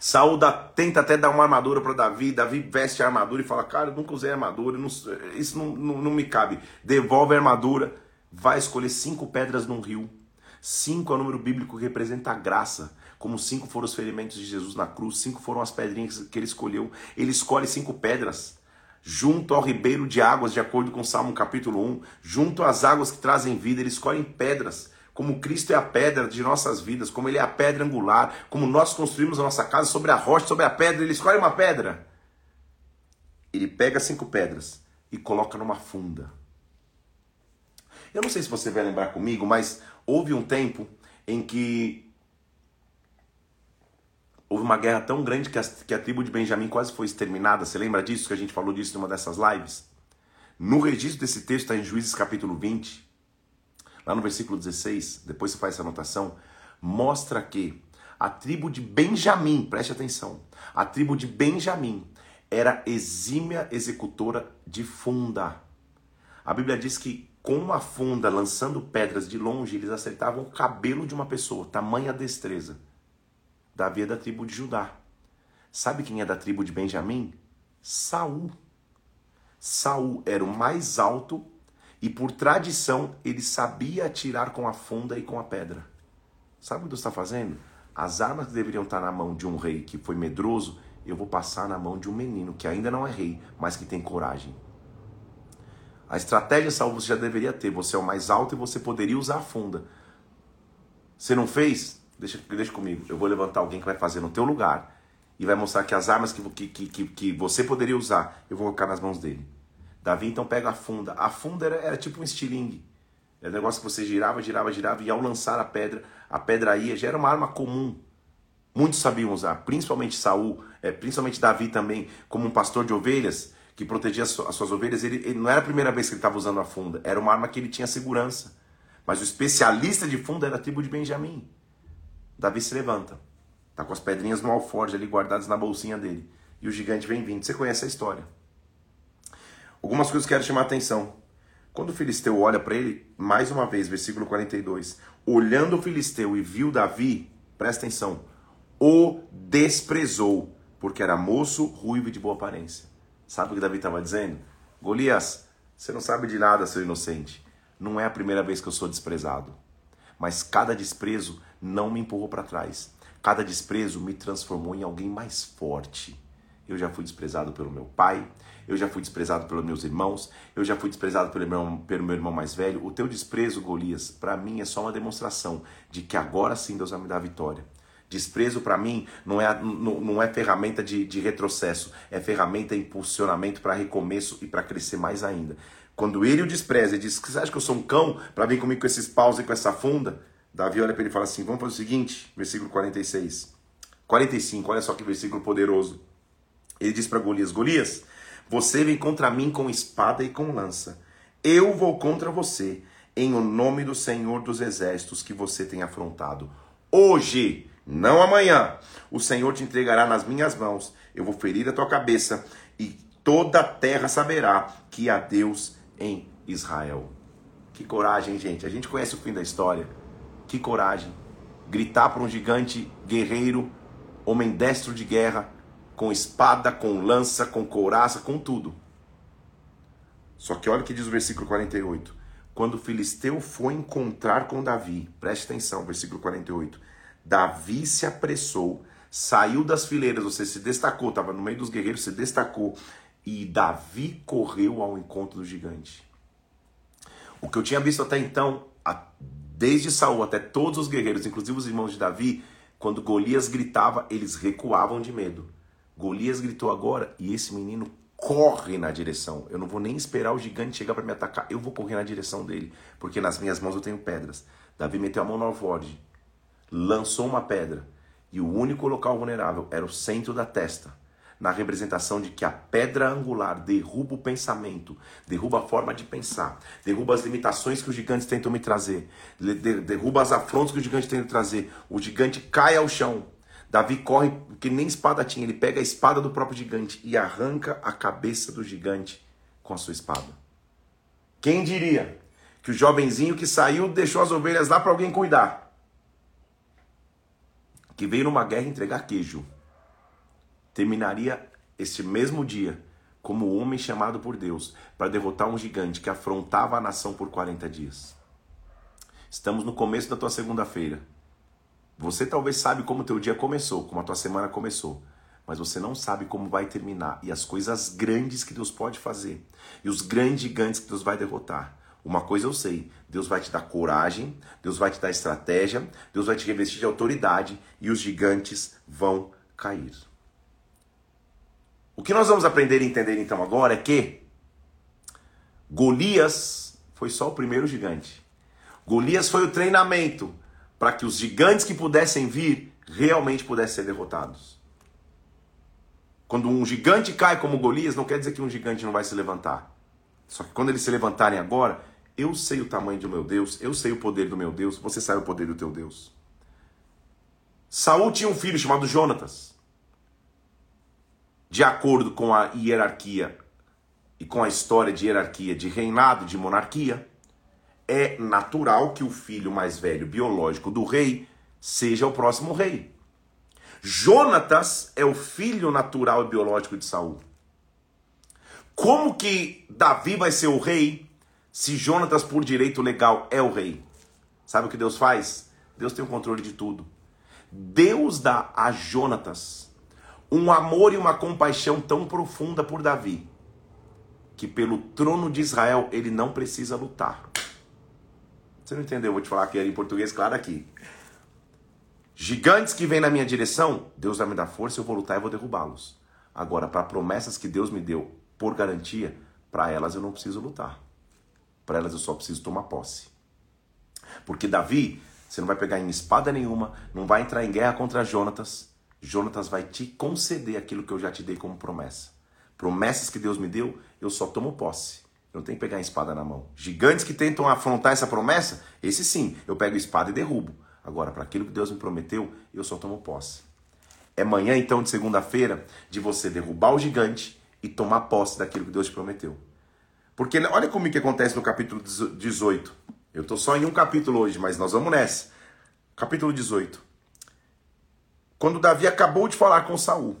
Saul dá, tenta até dar uma armadura para Davi, Davi veste a armadura e fala, cara, eu nunca usei armadura, não, isso não, não, não me cabe. Devolve a armadura, vai escolher cinco pedras num rio. Cinco é o número bíblico que representa a graça. Como cinco foram os ferimentos de Jesus na cruz, cinco foram as pedrinhas que ele escolheu. Ele escolhe cinco pedras junto ao ribeiro de águas, de acordo com Salmo capítulo 1, junto às águas que trazem vida, ele escolhe pedras como Cristo é a pedra de nossas vidas, como Ele é a pedra angular, como nós construímos a nossa casa sobre a rocha, sobre a pedra, Ele escolhe uma pedra. Ele pega cinco pedras e coloca numa funda. Eu não sei se você vai lembrar comigo, mas houve um tempo em que houve uma guerra tão grande que a, que a tribo de Benjamim quase foi exterminada. Você lembra disso? Que a gente falou disso numa dessas lives? No registro desse texto está em Juízes capítulo 20 lá no versículo 16, depois você faz essa anotação, mostra que a tribo de Benjamim, preste atenção, a tribo de Benjamim era exímia executora de funda. A Bíblia diz que com a funda, lançando pedras de longe, eles acertavam o cabelo de uma pessoa, tamanha destreza. Davi é da tribo de Judá. Sabe quem é da tribo de Benjamim? Saul. Saul era o mais alto e por tradição, ele sabia atirar com a funda e com a pedra. Sabe o que Deus está fazendo? As armas que deveriam estar na mão de um rei que foi medroso, eu vou passar na mão de um menino que ainda não é rei, mas que tem coragem. A estratégia salvo você já deveria ter. Você é o mais alto e você poderia usar a funda. Você não fez? Deixa, deixa comigo. Eu vou levantar alguém que vai fazer no teu lugar e vai mostrar que as armas que, que, que, que você poderia usar, eu vou colocar nas mãos dele. Davi então pega a funda. A funda era, era tipo um estilingue. Era um negócio que você girava, girava, girava, e ao lançar a pedra, a pedra ia. Já era uma arma comum. Muitos sabiam usar, principalmente Saul, é, principalmente Davi também, como um pastor de ovelhas que protegia as suas ovelhas. Ele, ele não era a primeira vez que ele estava usando a funda, era uma arma que ele tinha segurança. Mas o especialista de funda era a tribo de Benjamim. Davi se levanta, tá com as pedrinhas no alforje ali guardadas na bolsinha dele. E o gigante vem vindo. Você conhece a história. Algumas coisas que quero chamar a atenção. Quando o filisteu olha para ele, mais uma vez, versículo 42. Olhando o filisteu e viu Davi, presta atenção, o desprezou, porque era moço, ruivo e de boa aparência. Sabe o que Davi estava dizendo? Golias, você não sabe de nada, seu inocente. Não é a primeira vez que eu sou desprezado. Mas cada desprezo não me empurrou para trás. Cada desprezo me transformou em alguém mais forte. Eu já fui desprezado pelo meu pai, eu já fui desprezado pelos meus irmãos, eu já fui desprezado pelo meu, pelo meu irmão mais velho. O teu desprezo, Golias, para mim é só uma demonstração de que agora sim Deus vai me dar a vitória. Desprezo para mim não é, não, não é ferramenta de, de retrocesso, é ferramenta de impulsionamento para recomeço e para crescer mais ainda. Quando ele o despreza e diz: Você acha que eu sou um cão para vir comigo com esses paus e com essa funda? Davi olha para ele e fala assim: Vamos fazer o seguinte, versículo 46. 45, olha só que versículo poderoso. Ele diz para Golias: Golias, você vem contra mim com espada e com lança. Eu vou contra você, em o nome do Senhor dos exércitos que você tem afrontado. Hoje não amanhã. O Senhor te entregará nas minhas mãos. Eu vou ferir a tua cabeça e toda a terra saberá que há Deus em Israel. Que coragem, gente. A gente conhece o fim da história. Que coragem. Gritar para um gigante guerreiro, homem destro de guerra, com espada, com lança, com couraça, com tudo. Só que olha o que diz o versículo 48. Quando o filisteu foi encontrar com Davi, preste atenção, versículo 48. Davi se apressou, saiu das fileiras, você se destacou, estava no meio dos guerreiros, se destacou, e Davi correu ao encontro do gigante. O que eu tinha visto até então, desde Saul até todos os guerreiros, inclusive os irmãos de Davi, quando Golias gritava, eles recuavam de medo. Golias gritou agora e esse menino corre na direção. Eu não vou nem esperar o gigante chegar para me atacar. Eu vou correr na direção dele, porque nas minhas mãos eu tenho pedras. Davi meteu a mão no alvorde lançou uma pedra e o único local vulnerável era o centro da testa, na representação de que a pedra angular derruba o pensamento, derruba a forma de pensar, derruba as limitações que os gigantes tentam me trazer, derruba as afrontas que o gigante tenta trazer. O gigante cai ao chão. Davi corre, porque nem espada tinha, ele pega a espada do próprio gigante e arranca a cabeça do gigante com a sua espada. Quem diria que o jovenzinho que saiu deixou as ovelhas lá para alguém cuidar? que veio numa guerra entregar queijo, terminaria este mesmo dia como homem chamado por Deus para derrotar um gigante que afrontava a nação por 40 dias. Estamos no começo da tua segunda-feira. Você talvez sabe como teu dia começou, como a tua semana começou, mas você não sabe como vai terminar e as coisas grandes que Deus pode fazer e os grandes gigantes que Deus vai derrotar. Uma coisa eu sei: Deus vai te dar coragem, Deus vai te dar estratégia, Deus vai te revestir de autoridade e os gigantes vão cair. O que nós vamos aprender e entender então agora é que Golias foi só o primeiro gigante. Golias foi o treinamento para que os gigantes que pudessem vir realmente pudessem ser derrotados. Quando um gigante cai como Golias, não quer dizer que um gigante não vai se levantar. Só que quando eles se levantarem agora, eu sei o tamanho do meu Deus, eu sei o poder do meu Deus, você sabe o poder do teu Deus. Saul tinha um filho chamado Jonatas. De acordo com a hierarquia e com a história de hierarquia de reinado, de monarquia, é natural que o filho mais velho biológico do rei seja o próximo rei. Jonatas é o filho natural e biológico de Saul. Como que Davi vai ser o rei se Jonatas, por direito legal, é o rei? Sabe o que Deus faz? Deus tem o controle de tudo. Deus dá a Jonatas um amor e uma compaixão tão profunda por Davi que pelo trono de Israel ele não precisa lutar. Você não entendeu? Eu vou te falar aqui em português, claro aqui. Gigantes que vêm na minha direção, Deus vai me dar força, eu vou lutar e vou derrubá-los. Agora, para promessas que Deus me deu, por garantia, para elas eu não preciso lutar. Para elas eu só preciso tomar posse. Porque Davi, você não vai pegar em espada nenhuma, não vai entrar em guerra contra Jonatas. Jonatas vai te conceder aquilo que eu já te dei como promessa. Promessas que Deus me deu, eu só tomo posse. Eu não tenho que pegar em espada na mão. Gigantes que tentam afrontar essa promessa, esse sim, eu pego espada e derrubo. Agora, para aquilo que Deus me prometeu, eu só tomo posse. É manhã então de segunda-feira de você derrubar o gigante e tomar posse daquilo que Deus te prometeu. Porque olha como que acontece no capítulo 18. Eu estou só em um capítulo hoje, mas nós vamos nessa. Capítulo 18. Quando Davi acabou de falar com Saul,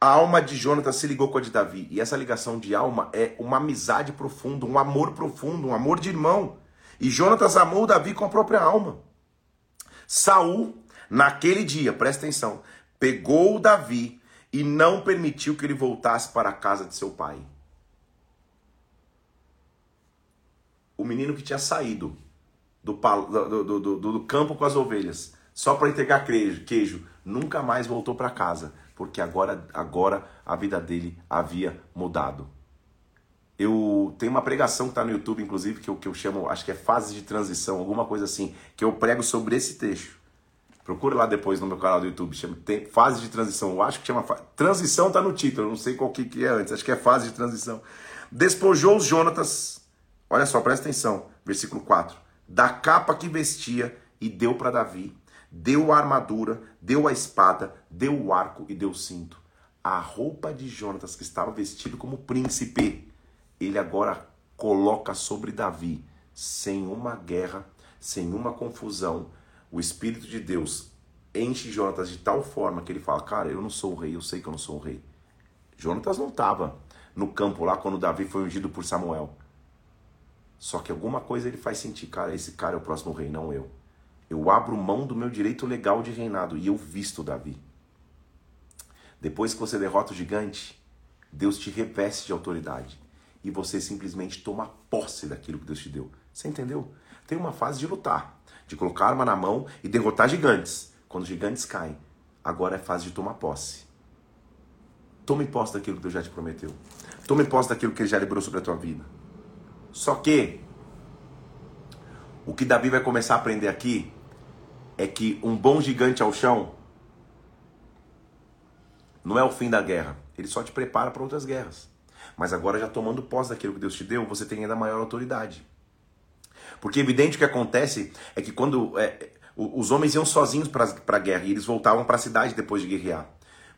a alma de Jonatas se ligou com a de Davi. E essa ligação de alma é uma amizade profunda, um amor profundo, um amor de irmão. E Jonatas amou Davi com a própria alma. Saul, naquele dia, presta atenção, pegou Davi e não permitiu que ele voltasse para a casa de seu pai. O menino que tinha saído do, do, do, do campo com as ovelhas só para entregar queijo, queijo, nunca mais voltou para casa, porque agora, agora a vida dele havia mudado. Eu tenho uma pregação que está no YouTube, inclusive, que eu, que eu chamo, acho que é fase de transição, alguma coisa assim, que eu prego sobre esse texto. Procura lá depois no meu canal do YouTube, chama tem, fase de transição. Eu acho que chama transição tá no título, não sei qual que, que é antes, acho que é fase de transição. Despojou os Jonatas, olha só, presta atenção, versículo 4, da capa que vestia e deu para Davi. Deu a armadura, deu a espada, deu o arco e deu o cinto. A roupa de Jonatas que estava vestido como príncipe, ele agora coloca sobre Davi, sem uma guerra, sem uma confusão, o Espírito de Deus enche Jonatas de tal forma que ele fala: Cara, eu não sou o rei, eu sei que eu não sou o rei. Jonatas não estava no campo lá quando Davi foi ungido por Samuel. Só que alguma coisa ele faz sentir: Cara, esse cara é o próximo rei, não eu. Eu abro mão do meu direito legal de reinado e eu visto Davi. Depois que você derrota o gigante, Deus te reveste de autoridade e você simplesmente toma posse daquilo que Deus te deu. Você entendeu? Tem uma fase de lutar de colocar arma na mão e derrotar gigantes. Quando os gigantes caem, agora é fase de tomar posse. Tome posse daquilo que Deus já te prometeu. Tome posse daquilo que Ele já liberou sobre a tua vida. Só que o que Davi vai começar a aprender aqui é que um bom gigante ao chão não é o fim da guerra. Ele só te prepara para outras guerras. Mas agora, já tomando posse daquilo que Deus te deu, você tem ainda maior autoridade. Porque evidente o que acontece é que quando é, os homens iam sozinhos para a guerra e eles voltavam para a cidade depois de guerrear.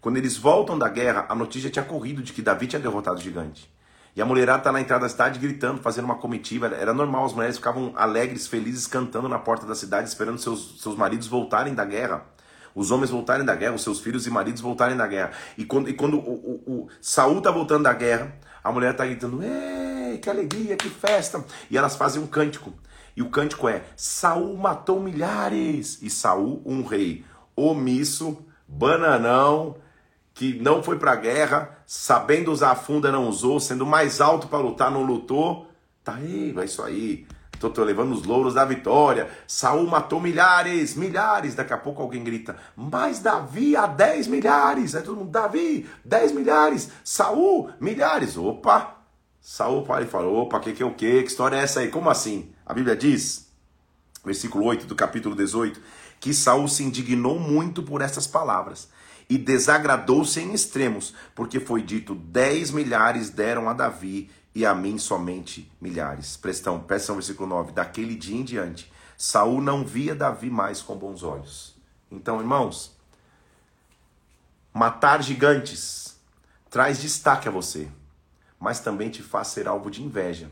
Quando eles voltam da guerra, a notícia tinha corrido de que Davi tinha derrotado o gigante. E a mulherada está na entrada da cidade gritando, fazendo uma comitiva. Era normal, as mulheres ficavam alegres, felizes, cantando na porta da cidade, esperando seus, seus maridos voltarem da guerra. Os homens voltarem da guerra, os seus filhos e maridos voltarem da guerra. E quando, e quando o, o, o Saul está voltando da guerra, a mulher está gritando: Ei, que alegria, que festa! E elas fazem um cântico. E o cântico é: Saul matou milhares. E Saul, um rei omisso, bananão, que não foi para a guerra, sabendo usar a funda não usou, sendo mais alto para lutar não lutou. Tá aí, é isso aí. Tô, tô, levando os louros da vitória. Saul matou milhares, milhares. Daqui a pouco alguém grita: Mas Davi há 10 milhares. Aí todo mundo: Davi, 10 milhares. Saul, milhares. Opa! Saul para e falou: Opa, que que é o que? Que história é essa aí? Como assim? A Bíblia diz, versículo 8 do capítulo 18, que Saul se indignou muito por essas palavras e desagradou-se em extremos, porque foi dito: dez milhares deram a Davi e a mim somente milhares. Prestão, peçam versículo 9. Daquele dia em diante, Saul não via Davi mais com bons olhos. Então, irmãos, matar gigantes traz destaque a você, mas também te faz ser alvo de inveja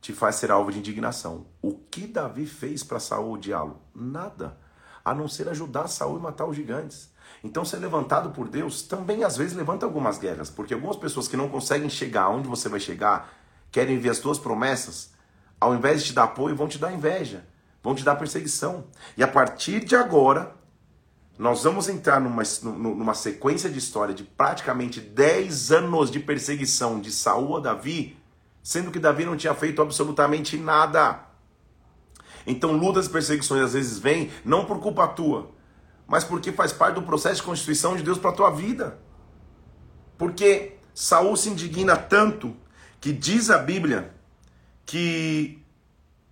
te faz ser alvo de indignação. O que Davi fez para Saul odiá-lo? Nada, a não ser ajudar Saul e matar os gigantes. Então, ser levantado por Deus também às vezes levanta algumas guerras, porque algumas pessoas que não conseguem chegar onde você vai chegar, querem ver as tuas promessas, ao invés de te dar apoio, vão te dar inveja, vão te dar perseguição. E a partir de agora, nós vamos entrar numa, numa sequência de história de praticamente 10 anos de perseguição de Saul a Davi, sendo que Davi não tinha feito absolutamente nada. Então, lutas e perseguições às vezes vêm não por culpa tua, mas porque faz parte do processo de constituição de Deus para a tua vida. Porque Saul se indigna tanto que diz a Bíblia que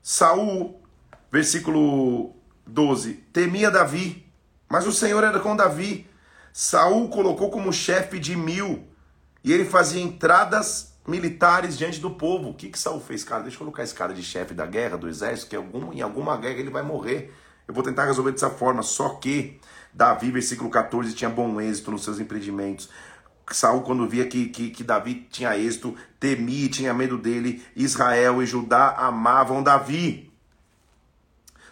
Saul, versículo 12, temia Davi, mas o Senhor era com Davi. Saul colocou como chefe de mil e ele fazia entradas militares diante do povo. O que, que Saul fez? Cara, deixa eu colocar esse cara de chefe da guerra, do exército, que em alguma guerra ele vai morrer. Eu vou tentar resolver dessa forma. Só que Davi, versículo 14, tinha bom êxito nos seus empreendimentos. Saul, quando via que, que, que Davi tinha êxito, temia, tinha medo dele. Israel e Judá amavam Davi.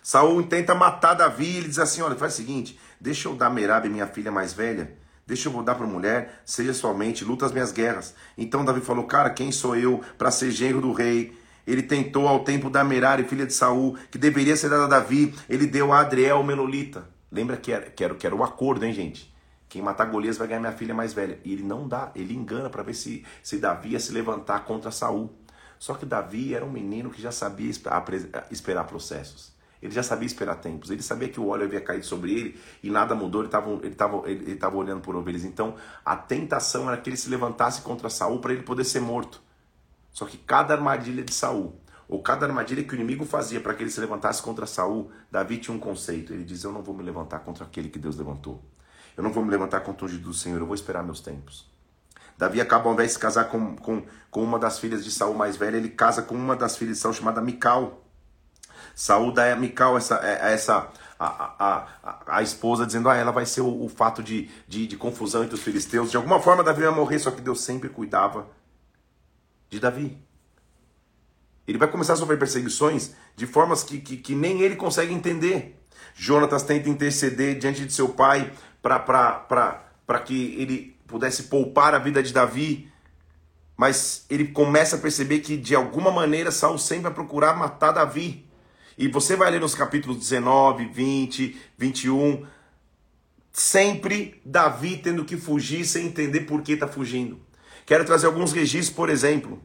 Saul tenta matar Davi. Ele diz assim: Olha, faz o seguinte, deixa eu dar Merab, minha filha mais velha, Deixa eu mudar para mulher, seja somente, luta as minhas guerras. Então Davi falou: Cara, quem sou eu para ser genro do rei? Ele tentou ao tempo da Merari, filha de Saul, que deveria ser dada a Davi. Ele deu a Adriel, Menolita. Lembra que era, que, era, que era o acordo, hein, gente? Quem matar Golias vai ganhar minha filha mais velha. E ele não dá, ele engana para ver se, se Davi ia se levantar contra Saul. Só que Davi era um menino que já sabia esperar processos. Ele já sabia esperar tempos. Ele sabia que o óleo havia caído sobre ele e nada mudou. Ele estava ele tava, ele, ele tava olhando por ovelhas. Então a tentação era que ele se levantasse contra Saul para ele poder ser morto. Só que cada armadilha de Saul, ou cada armadilha que o inimigo fazia para que ele se levantasse contra Saul, Davi tinha um conceito. Ele diz: Eu não vou me levantar contra aquele que Deus levantou. Eu não vou me levantar contra o ungido do Senhor, eu vou esperar meus tempos. Davi acaba, ao invés de se casar com, com, com uma das filhas de Saul mais velha, ele casa com uma das filhas de Saul chamada Mical. Saul dá a Mical essa, é, essa a, a, a, a, esposa dizendo, ah, ela vai ser o, o fato de, de, de, confusão entre os filisteus. De alguma forma Davi vai morrer, só que Deus sempre cuidava de Davi. Ele vai começar a sofrer perseguições de formas que, que, que nem ele consegue entender. Jonatas tenta interceder diante de seu pai para que ele pudesse poupar a vida de Davi, mas ele começa a perceber que de alguma maneira Saul sempre vai procurar matar Davi. E você vai ler nos capítulos 19, 20, 21, sempre Davi tendo que fugir sem entender por que está fugindo. Quero trazer alguns registros, por exemplo.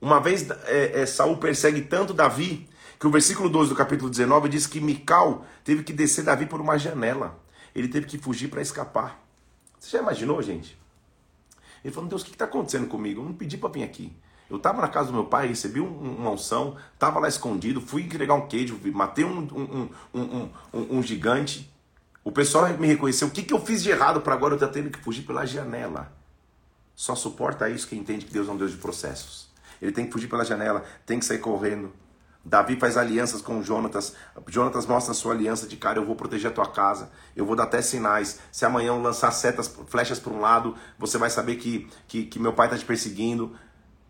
Uma vez é, é, Saul persegue tanto Davi que o versículo 12 do capítulo 19 diz que Mical teve que descer Davi por uma janela. Ele teve que fugir para escapar. Você já imaginou, gente? Ele falou: Deus, o que está acontecendo comigo? Eu não pedi para vir aqui. Eu estava na casa do meu pai, recebi um, uma unção, estava lá escondido, fui entregar um queijo, matei um, um, um, um, gigante. O pessoal me reconheceu. O que, que eu fiz de errado para agora eu estar tendo que fugir pela janela? Só suporta isso quem entende que Deus é um Deus de processos. Ele tem que fugir pela janela, tem que sair correndo. Davi faz alianças com Jonatas. Jonatas mostra a sua aliança de cara, eu vou proteger a tua casa, eu vou dar até sinais. Se amanhã eu lançar setas, flechas para um lado, você vai saber que, que, que meu pai está te perseguindo.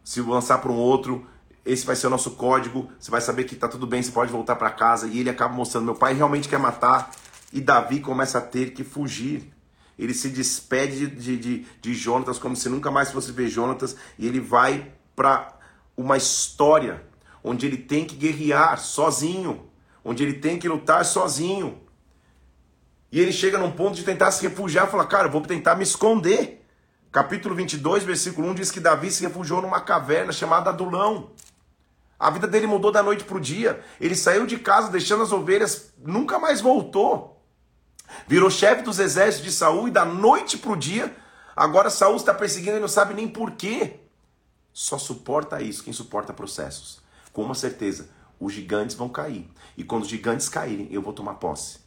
Se eu lançar para um outro, esse vai ser o nosso código. Você vai saber que está tudo bem, você pode voltar para casa. E ele acaba mostrando: meu pai realmente quer matar. E Davi começa a ter que fugir. Ele se despede de, de, de Jonatas como se nunca mais fosse ver Jonatas. E ele vai para uma história onde ele tem que guerrear sozinho, onde ele tem que lutar sozinho. E ele chega num ponto de tentar se refugiar, fala: "Cara, eu vou tentar me esconder". Capítulo 22, versículo 1 diz que Davi se refugiou numa caverna chamada Adulão. A vida dele mudou da noite para o dia. Ele saiu de casa deixando as ovelhas, nunca mais voltou. Virou chefe dos exércitos de Saul e da noite para o dia, agora Saul está perseguindo e não sabe nem por quê. Só suporta isso quem suporta processos. Com uma certeza, os gigantes vão cair. E quando os gigantes caírem, eu vou tomar posse.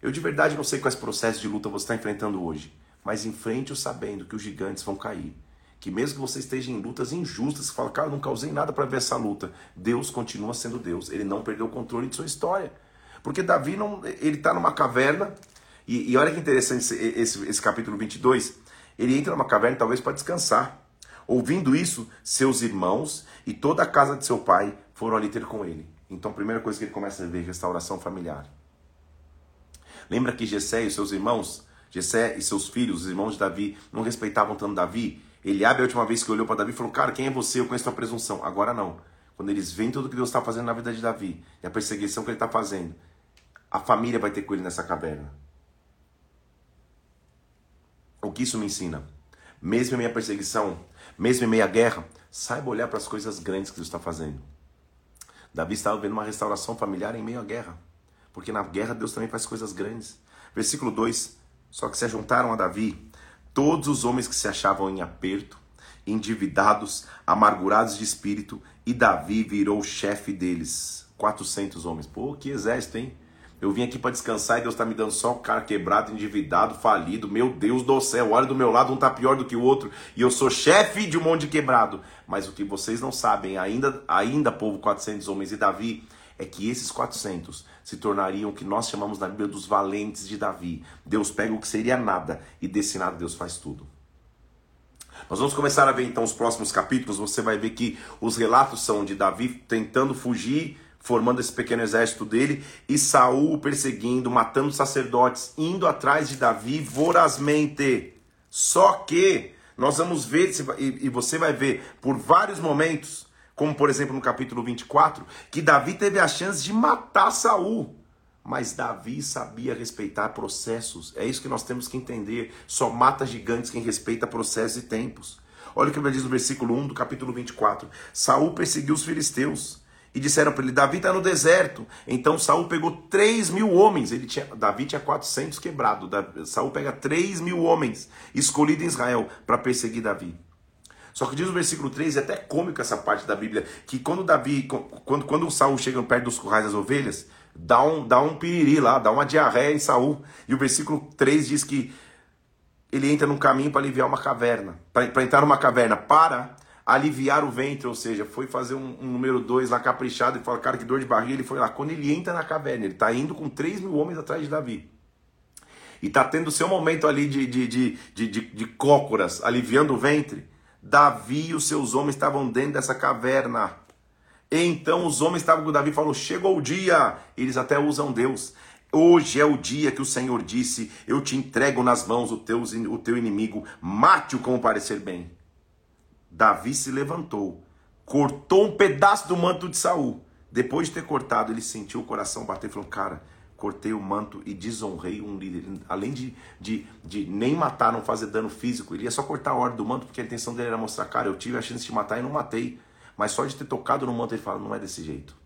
Eu de verdade não sei quais processos de luta você está enfrentando hoje mas enfrente-o sabendo que os gigantes vão cair. Que mesmo que você esteja em lutas injustas, você fala, cara, eu não causei nada para ver essa luta. Deus continua sendo Deus. Ele não perdeu o controle de sua história. Porque Davi não, ele está numa caverna, e, e, olha que interessante esse, esse, esse capítulo 22. Ele entra numa caverna talvez para descansar. Ouvindo isso, seus irmãos e toda a casa de seu pai foram ali ter com ele. Então, a primeira coisa que ele começa a ver é restauração familiar. Lembra que Gessé e seus irmãos Jessé e seus filhos, os irmãos de Davi, não respeitavam tanto Davi. Eliabe, a última vez que olhou para Davi, falou: Cara, quem é você? Eu conheço a presunção. Agora não. Quando eles veem tudo que Deus está fazendo na vida de Davi e a perseguição que ele está fazendo, a família vai ter com ele nessa caverna. O que isso me ensina? Mesmo em meia perseguição, mesmo em meia guerra, saiba olhar para as coisas grandes que Deus está fazendo. Davi estava vendo uma restauração familiar em meio à guerra. Porque na guerra Deus também faz coisas grandes. Versículo 2: só que se juntaram a Davi todos os homens que se achavam em aperto, endividados, amargurados de espírito, e Davi virou chefe deles. 400 homens. Pô, que exército, hein? Eu vim aqui para descansar e Deus está me dando só um cara quebrado, endividado, falido. Meu Deus do céu, olha do meu lado, um tá pior do que o outro. E eu sou chefe de um monte de quebrado. Mas o que vocês não sabem, ainda, ainda povo 400 homens e Davi, é que esses 400 se tornariam o que nós chamamos na Bíblia dos valentes de Davi. Deus pega o que seria nada e desse nada Deus faz tudo. Nós vamos começar a ver então os próximos capítulos. Você vai ver que os relatos são de Davi tentando fugir, formando esse pequeno exército dele, e Saul perseguindo, matando sacerdotes, indo atrás de Davi vorazmente. Só que nós vamos ver, e você vai ver por vários momentos, como por exemplo no capítulo 24, que Davi teve a chance de matar Saul. Mas Davi sabia respeitar processos. É isso que nós temos que entender. Só mata gigantes quem respeita processos e tempos. Olha o que diz no versículo 1 do capítulo 24. Saul perseguiu os filisteus. E disseram para ele: Davi está no deserto. Então Saul pegou 3 mil homens. Ele tinha, Davi tinha 400 quebrado. Saul pega 3 mil homens escolhidos em Israel para perseguir Davi. Só que diz o versículo 3, é até cômico essa parte da Bíblia, que quando Davi, quando, quando Saul chega perto dos currais das ovelhas, dá um, dá um piriri lá, dá uma diarreia em Saul. E o versículo 3 diz que ele entra num caminho para aliviar uma caverna, para entrar numa caverna, para aliviar o ventre, ou seja, foi fazer um, um número 2 lá caprichado e fala, cara, que dor de barriga, ele foi lá. Quando ele entra na caverna, ele está indo com 3 mil homens atrás de Davi. E está tendo seu momento ali de, de, de, de, de, de cócoras, aliviando o ventre. Davi e os seus homens estavam dentro dessa caverna. Então os homens estavam com Davi e falou: Chegou o dia. Eles até usam Deus. Hoje é o dia que o Senhor disse: Eu te entrego nas mãos o teu, o teu inimigo, mate-o como parecer bem. Davi se levantou, cortou um pedaço do manto de Saul. Depois de ter cortado, ele sentiu o coração bater e falou: Cara, cortei o manto e desonrei um líder. Além de, de, de nem matar, não fazer dano físico, ele ia só cortar a ordem do manto, porque a intenção dele era mostrar: Cara, eu tive a chance de matar e não matei. Mas só de ter tocado no manto, ele fala: Não é desse jeito.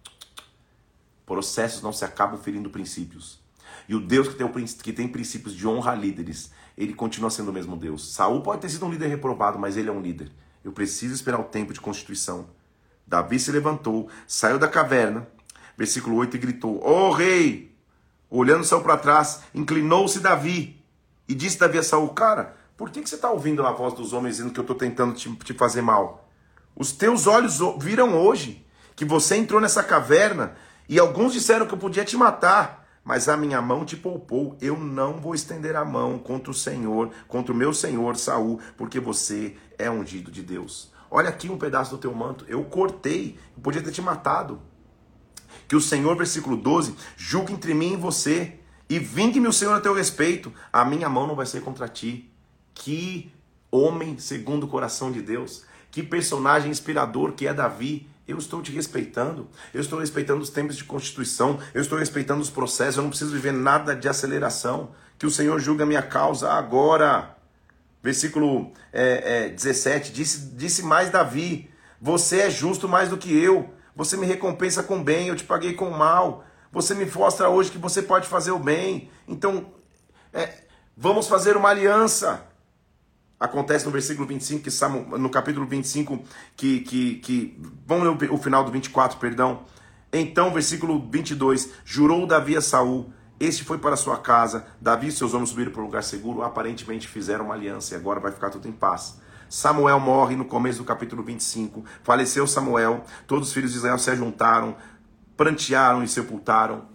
Processos não se acabam ferindo princípios. E o Deus que tem, que tem princípios de honra a líderes, ele continua sendo o mesmo Deus. Saul pode ter sido um líder reprovado, mas ele é um líder. Eu preciso esperar o tempo de constituição. Davi se levantou, saiu da caverna, versículo 8, e gritou: Ó oh, rei! Olhando Saul para trás, inclinou-se Davi e disse Davi a Saul: Cara, por que, que você está ouvindo a voz dos homens dizendo que eu estou tentando te, te fazer mal? Os teus olhos viram hoje que você entrou nessa caverna e alguns disseram que eu podia te matar mas a minha mão te poupou. Eu não vou estender a mão contra o Senhor, contra o meu Senhor Saul, porque você é ungido de Deus. Olha aqui um pedaço do teu manto. Eu cortei, eu podia ter te matado. Que o Senhor, versículo 12, julgue entre mim e você, e vingue-me o Senhor a teu respeito. A minha mão não vai ser contra ti. Que homem segundo o coração de Deus. Que personagem inspirador que é Davi eu estou te respeitando, eu estou respeitando os tempos de constituição, eu estou respeitando os processos, eu não preciso viver nada de aceleração. Que o Senhor julga a minha causa agora. Versículo é, é, 17: disse, disse mais Davi: Você é justo mais do que eu, você me recompensa com bem, eu te paguei com mal. Você me mostra hoje que você pode fazer o bem. Então, é, vamos fazer uma aliança. Acontece no versículo 25, que Samuel, no capítulo 25, que, que, que. Vamos ler o final do 24, perdão. Então, versículo 22, jurou Davi a Saul, este foi para sua casa, Davi e seus homens subiram para um lugar seguro, aparentemente fizeram uma aliança e agora vai ficar tudo em paz. Samuel morre no começo do capítulo 25, faleceu Samuel, todos os filhos de Israel se juntaram, prantearam e sepultaram.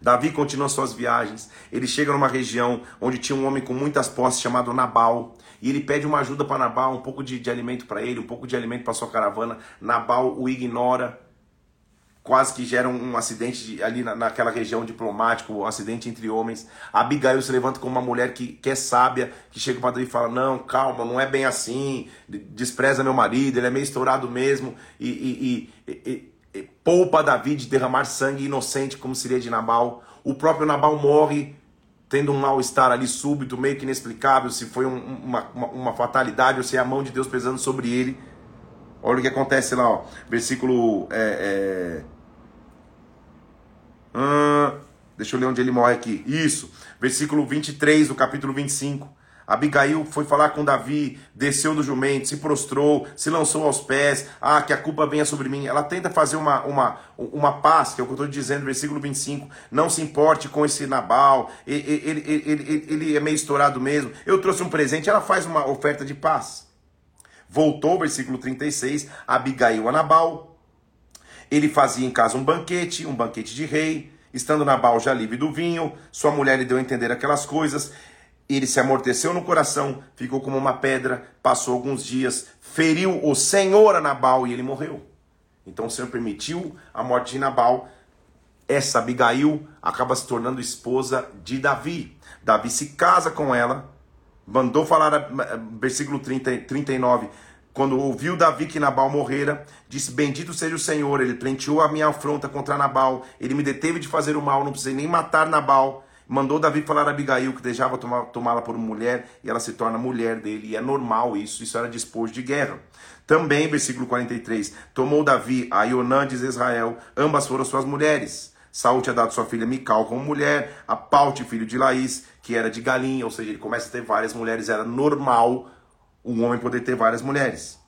Davi continua suas viagens. Ele chega numa região onde tinha um homem com muitas posses chamado Nabal. E ele pede uma ajuda para Nabal, um pouco de, de alimento para ele, um pouco de alimento para sua caravana. Nabal o ignora. Quase que gera um, acidente de, ali na, naquela região diplomático, um acidente entre homens. Abigail se levanta como uma mulher que, que é sábia, que chega para Davi e fala: Não, calma, não é bem assim. Despreza meu marido, ele é meio estourado mesmo. e, e, e poupa Davi de derramar sangue inocente, como seria de Nabal. O próprio Nabal morre tendo um mal-estar ali súbito, meio que inexplicável, se foi um, uma, uma, uma, fatalidade ou se é a mão de Deus pesando sobre ele. Olha o que acontece lá, ó. versículo. É, é... Hum, deixa eu ler onde ele morre aqui. Isso, versículo 23 do capítulo 25. Abigail foi falar com Davi, desceu do jumento, se prostrou, se lançou aos pés. Ah, que a culpa venha sobre mim. Ela tenta fazer uma, uma, uma paz, que é o que eu estou dizendo, versículo 25. Não se importe com esse Nabal, ele, ele, ele, ele, é meio estourado mesmo. Eu trouxe um presente, ela faz uma oferta de paz. Voltou, versículo 36, Abigail a Nabal. Ele fazia em casa um banquete, um banquete de rei. Estando Nabal já livre do vinho, sua mulher lhe deu a entender aquelas coisas. Ele se amorteceu no coração, ficou como uma pedra, passou alguns dias, feriu o Senhor a Nabal e ele morreu. Então o Senhor permitiu a morte de Nabal. Essa Abigail acaba se tornando esposa de Davi. Davi se casa com ela, mandou falar, versículo 30, 39, quando ouviu Davi que Nabal morrera, disse: Bendito seja o Senhor, ele plenteou a minha afronta contra Nabal, ele me deteve de fazer o mal, não precisei nem matar Nabal. Mandou Davi falar a Abigail que desejava tomá-la por mulher e ela se torna mulher dele. E é normal isso, isso era despojo de guerra. Também, versículo 43, tomou Davi a Ionã de Israel, ambas foram suas mulheres. Saúl tinha dado sua filha Mical como mulher, a Paute, filho de Laís, que era de Galinha, ou seja, ele começa a ter várias mulheres, era normal um homem poder ter várias mulheres.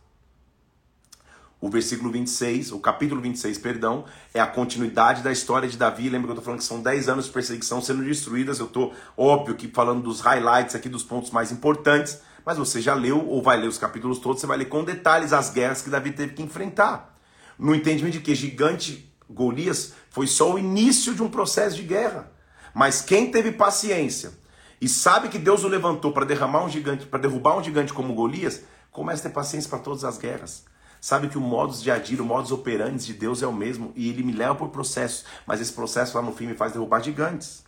O versículo 26, o capítulo 26, perdão, é a continuidade da história de Davi. Lembra que eu estou falando que são 10 anos de perseguição sendo destruídas. Eu estou, óbvio, que falando dos highlights aqui, dos pontos mais importantes. Mas você já leu ou vai ler os capítulos todos, você vai ler com detalhes as guerras que Davi teve que enfrentar. No entendimento de que gigante Golias foi só o início de um processo de guerra. Mas quem teve paciência e sabe que Deus o levantou para derramar um gigante, para derrubar um gigante como Golias, começa a ter paciência para todas as guerras. Sabe que o modus de agir, o modus operandi de Deus é o mesmo e ele me leva por processos, mas esse processo lá no fim me faz derrubar gigantes.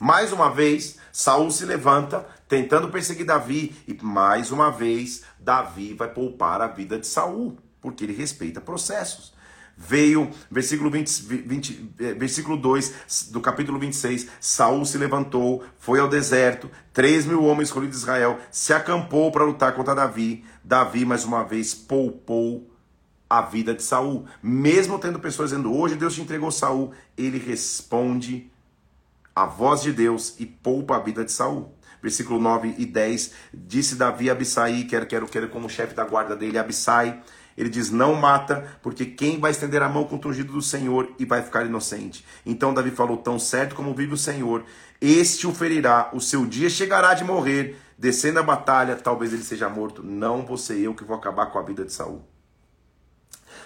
Mais uma vez, Saul se levanta tentando perseguir Davi e mais uma vez Davi vai poupar a vida de Saul, porque ele respeita processos veio, versículo, 20, 20, eh, versículo 2 do capítulo 26, Saul se levantou, foi ao deserto, três mil homens escolhidos de Israel, se acampou para lutar contra Davi, Davi mais uma vez poupou a vida de Saul, mesmo tendo pessoas dizendo, hoje Deus te entregou Saul, ele responde a voz de Deus e poupa a vida de Saul. Versículo 9 e 10, disse Davi a Abissai, que era, que era, que era como chefe da guarda dele, Abissai, ele diz: Não mata, porque quem vai estender a mão contra o ungido do Senhor e vai ficar inocente? Então Davi falou: Tão certo como vive o Senhor, este o ferirá, o seu dia chegará de morrer, descendo a batalha, talvez ele seja morto. Não vou ser eu que vou acabar com a vida de Saul.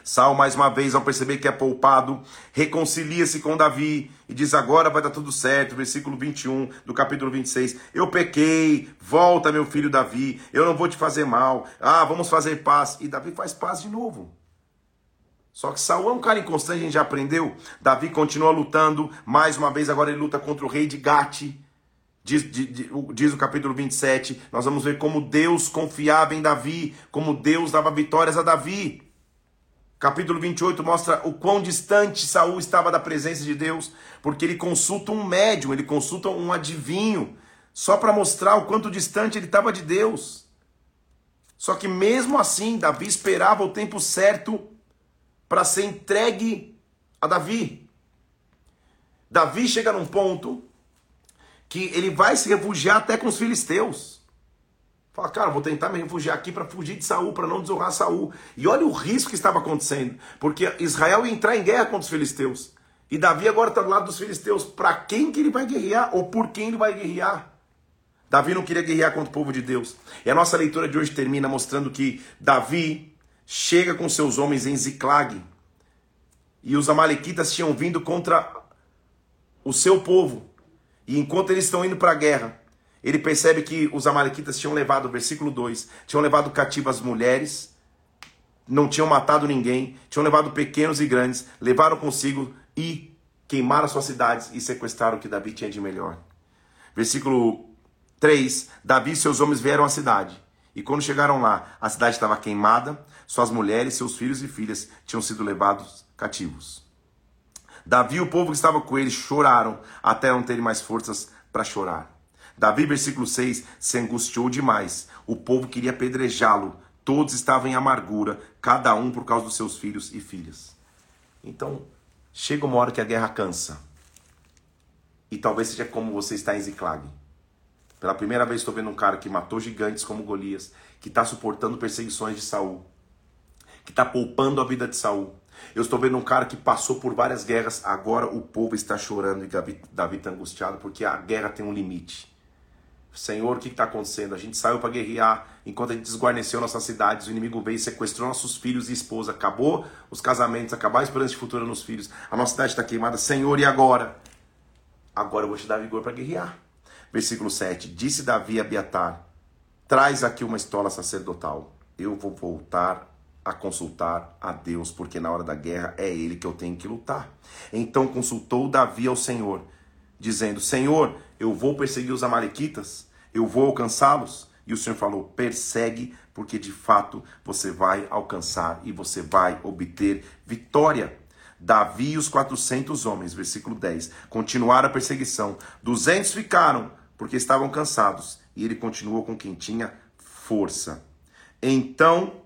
Saul, mais uma vez, ao perceber que é poupado, reconcilia-se com Davi e diz: Agora vai dar tudo certo. Versículo 21 do capítulo 26. Eu pequei, volta, meu filho Davi, eu não vou te fazer mal. Ah, vamos fazer paz. E Davi faz paz de novo. Só que Saul é um cara inconstante, a gente já aprendeu. Davi continua lutando, mais uma vez, agora ele luta contra o rei de Gate. Diz, diz, diz, o capítulo 27, nós vamos ver como Deus confiava em Davi, como Deus dava vitórias a Davi. Capítulo 28 mostra o quão distante Saul estava da presença de Deus, porque ele consulta um médium, ele consulta um adivinho, só para mostrar o quanto distante ele estava de Deus. Só que mesmo assim, Davi esperava o tempo certo para ser entregue a Davi. Davi chega num ponto que ele vai se refugiar até com os filisteus. Fala, cara, vou tentar me refugiar aqui para fugir de Saul, para não desonrar Saul. E olha o risco que estava acontecendo, porque Israel ia entrar em guerra contra os filisteus. E Davi agora está do lado dos filisteus. Para quem que ele vai guerrear ou por quem ele vai guerrear? Davi não queria guerrear contra o povo de Deus. E a nossa leitura de hoje termina mostrando que Davi chega com seus homens em Ziclag. E os amalequitas tinham vindo contra o seu povo. E enquanto eles estão indo para a guerra, ele percebe que os amalequitas tinham levado, versículo 2, tinham levado cativas mulheres, não tinham matado ninguém, tinham levado pequenos e grandes, levaram consigo e queimaram suas cidades e sequestraram o que Davi tinha de melhor. Versículo 3: Davi e seus homens vieram à cidade. E quando chegaram lá, a cidade estava queimada, suas mulheres, seus filhos e filhas tinham sido levados cativos. Davi e o povo que estava com ele choraram até não terem mais forças para chorar. Davi, versículo 6, se angustiou demais. O povo queria apedrejá-lo. Todos estavam em amargura, cada um por causa dos seus filhos e filhas. Então, chega uma hora que a guerra cansa. E talvez seja como você está em Ziclag. Pela primeira vez estou vendo um cara que matou gigantes como Golias, que está suportando perseguições de Saul, que está poupando a vida de Saul. Eu estou vendo um cara que passou por várias guerras, agora o povo está chorando e Davi está angustiado porque a guerra tem um limite. Senhor, o que está acontecendo? A gente saiu para guerrear enquanto a gente desguarneceu nossas cidades. O inimigo veio e sequestrou nossos filhos e esposa. Acabou os casamentos, acabou a esperança de futuro nos filhos. A nossa cidade está queimada. Senhor, e agora? Agora eu vou te dar vigor para guerrear. Versículo 7. Disse Davi a Abiatar: Traz aqui uma estola sacerdotal. Eu vou voltar a consultar a Deus, porque na hora da guerra é ele que eu tenho que lutar. Então consultou Davi ao Senhor, dizendo: Senhor, eu vou perseguir os Amalequitas eu vou alcançá-los? E o Senhor falou: persegue, porque de fato você vai alcançar e você vai obter vitória. Davi e os 400 homens, versículo 10, continuaram a perseguição. 200 ficaram, porque estavam cansados. E ele continuou com quem tinha força. Então,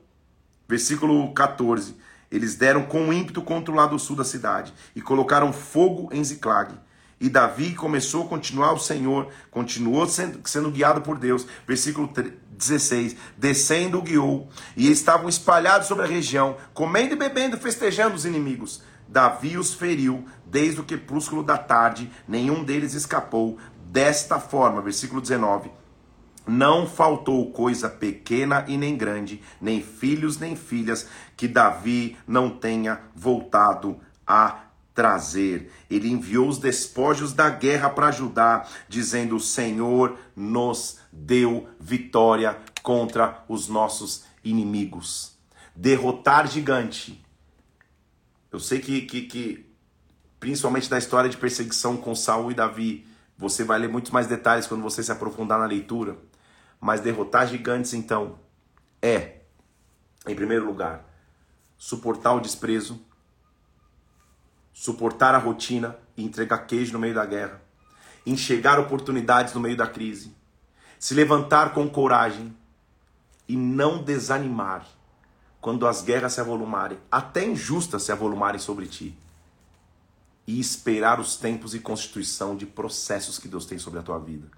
versículo 14: eles deram com ímpeto contra o lado sul da cidade e colocaram fogo em Ziclag. E Davi começou a continuar o Senhor, continuou sendo, sendo guiado por Deus. Versículo 16: Descendo o guiou, e estavam espalhados sobre a região, comendo e bebendo, festejando os inimigos. Davi os feriu desde o crepúsculo da tarde, nenhum deles escapou. Desta forma, versículo 19: Não faltou coisa pequena e nem grande, nem filhos nem filhas, que Davi não tenha voltado a trazer. Ele enviou os despojos da guerra para Judá, dizendo: O Senhor nos deu vitória contra os nossos inimigos. Derrotar gigante eu sei que, que, que, principalmente da história de perseguição com Saul e Davi, você vai ler muitos mais detalhes quando você se aprofundar na leitura. Mas derrotar gigantes, então, é, em primeiro lugar, suportar o desprezo, suportar a rotina e entregar queijo no meio da guerra, enxergar oportunidades no meio da crise, se levantar com coragem e não desanimar quando as guerras se avolumarem, até injustas se avolumarem sobre ti, e esperar os tempos e constituição de processos que Deus tem sobre a tua vida.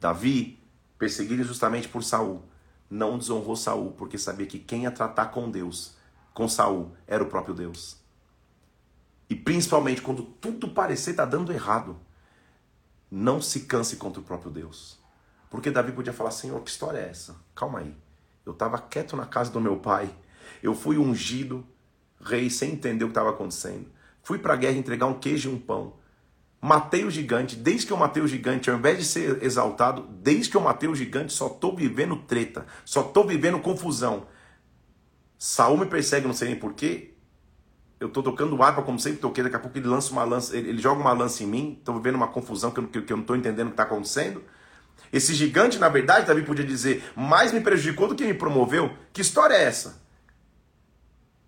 Davi, perseguido justamente por Saul, não desonrou Saul, porque sabia que quem ia tratar com Deus, com Saul, era o próprio Deus. E principalmente quando tudo parecer estar tá dando errado, não se canse contra o próprio Deus. Porque Davi podia falar: Senhor, que história é essa? Calma aí. Eu estava quieto na casa do meu pai eu fui ungido rei sem entender o que estava acontecendo. Fui para a guerra entregar um queijo e um pão. Matei o gigante. Desde que eu matei o gigante, ao invés de ser exaltado, desde que eu matei o gigante, só estou vivendo treta. Só estou vivendo confusão. Saul me persegue, não sei nem porquê. Eu estou tocando harpa como sempre toquei. Daqui a pouco ele lança uma lança, ele, ele joga uma lança em mim. Estou vivendo uma confusão que eu, que, que eu não estou entendendo o que está acontecendo. Esse gigante, na verdade, Davi podia dizer, mais me prejudicou do que me promoveu. Que história é essa?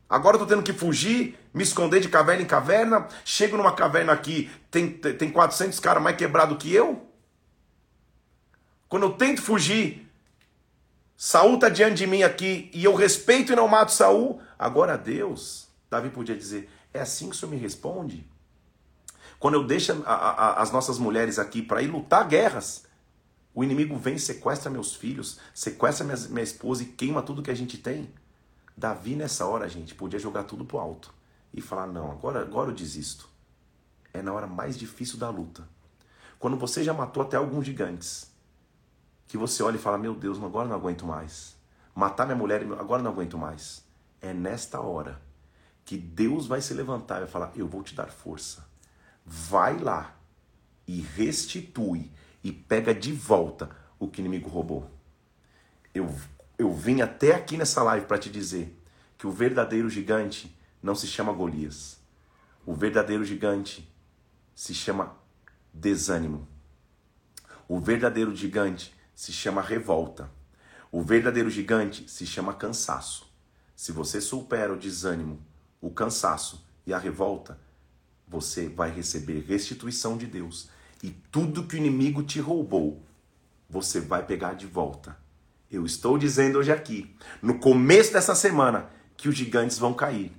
Agora eu tô tendo que fugir, me esconder de caverna em caverna. Chego numa caverna aqui, tem, tem 400 caras mais quebrados que eu. Quando eu tento fugir, Saul tá diante de mim aqui e eu respeito e não mato Saul. Agora Deus, Davi podia dizer, é assim que o Senhor me responde? Quando eu deixo a, a, as nossas mulheres aqui para ir lutar guerras, o inimigo vem, sequestra meus filhos, sequestra minha, minha esposa e queima tudo que a gente tem. Davi, nessa hora, gente, podia jogar tudo pro alto e falar: não, agora, agora eu desisto. É na hora mais difícil da luta. Quando você já matou até alguns gigantes, que você olha e fala: meu Deus, agora não aguento mais. Matar minha mulher, agora não aguento mais. É nesta hora que Deus vai se levantar e vai falar: eu vou te dar força. Vai lá e restitui e pega de volta o que o inimigo roubou. Eu eu vim até aqui nessa live para te dizer que o verdadeiro gigante não se chama Golias. O verdadeiro gigante se chama desânimo. O verdadeiro gigante se chama revolta. O verdadeiro gigante se chama cansaço. Se você supera o desânimo, o cansaço e a revolta, você vai receber restituição de Deus. E tudo que o inimigo te roubou, você vai pegar de volta eu estou dizendo hoje aqui, no começo dessa semana, que os gigantes vão cair.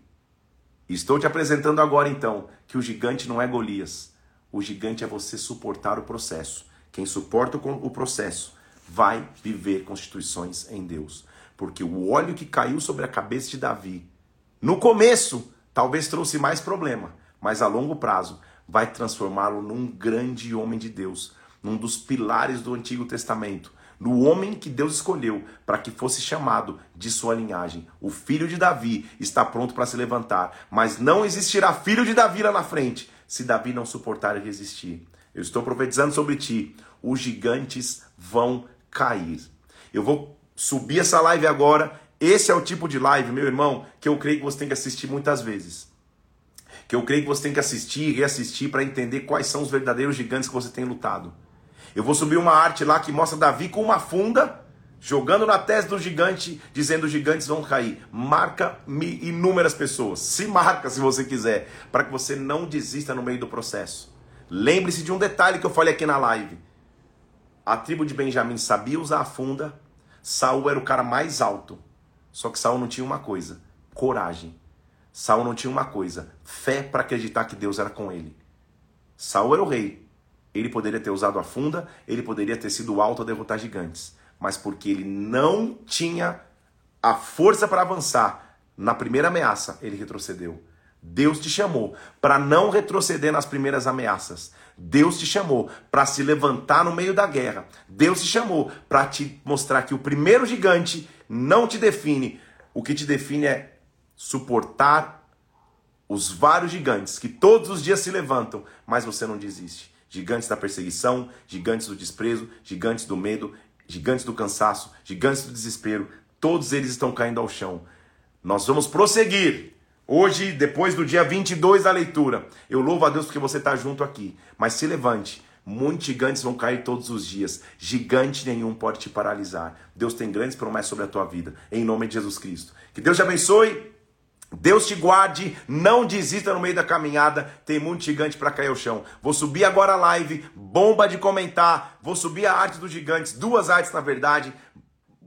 Estou te apresentando agora então que o gigante não é Golias. O gigante é você suportar o processo. Quem suporta o processo vai viver constituições em Deus. Porque o óleo que caiu sobre a cabeça de Davi, no começo, talvez trouxe mais problema, mas a longo prazo vai transformá-lo num grande homem de Deus, num dos pilares do Antigo Testamento, no homem que Deus escolheu para que fosse chamado de sua linhagem. O filho de Davi está pronto para se levantar, mas não existirá filho de Davi lá na frente se Davi não suportar e resistir. Eu estou profetizando sobre ti, os gigantes vão cair. Eu vou subir essa live agora. Esse é o tipo de live, meu irmão, que eu creio que você tem que assistir muitas vezes. Que eu creio que você tem que assistir e reassistir para entender quais são os verdadeiros gigantes que você tem lutado. Eu vou subir uma arte lá que mostra Davi com uma funda, jogando na testa do gigante, dizendo os gigantes vão cair. Marca inúmeras pessoas. Se marca se você quiser, para que você não desista no meio do processo. Lembre-se de um detalhe que eu falei aqui na live. A tribo de Benjamim sabia usar a funda. Saul era o cara mais alto. Só que Saul não tinha uma coisa: coragem. Saul não tinha uma coisa: fé para acreditar que Deus era com ele. Saul era o rei. Ele poderia ter usado a funda, ele poderia ter sido alto a derrotar gigantes, mas porque ele não tinha a força para avançar na primeira ameaça, ele retrocedeu. Deus te chamou para não retroceder nas primeiras ameaças. Deus te chamou para se levantar no meio da guerra. Deus te chamou para te mostrar que o primeiro gigante não te define. O que te define é suportar os vários gigantes que todos os dias se levantam, mas você não desiste. Gigantes da perseguição, gigantes do desprezo, gigantes do medo, gigantes do cansaço, gigantes do desespero, todos eles estão caindo ao chão. Nós vamos prosseguir Hoje, depois do dia 22 da leitura, eu louvo a Deus porque você está junto aqui. Mas se levante. Muitos gigantes vão cair todos os dias. Gigante nenhum pode te paralisar. Deus tem grandes promessas sobre a tua vida. Em nome de Jesus Cristo. Que Deus te abençoe. Deus te guarde, não desista no meio da caminhada, tem muito gigante para cair ao chão. Vou subir agora a live, bomba de comentar, vou subir a arte dos gigantes, duas artes na verdade,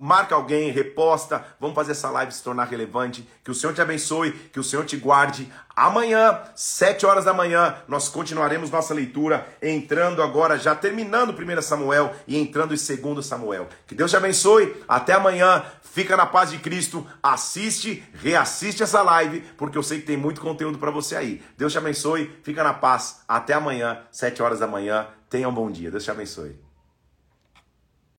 marca alguém, reposta, vamos fazer essa live se tornar relevante. Que o Senhor te abençoe, que o Senhor te guarde. Amanhã, sete horas da manhã, nós continuaremos nossa leitura, entrando agora, já terminando 1 Samuel e entrando em 2 Samuel. Que Deus te abençoe, até amanhã, fica na paz de Cristo, assiste, reassiste essa live, porque eu sei que tem muito conteúdo para você aí. Deus te abençoe, fica na paz, até amanhã, sete horas da manhã, tenha um bom dia. Deus te abençoe.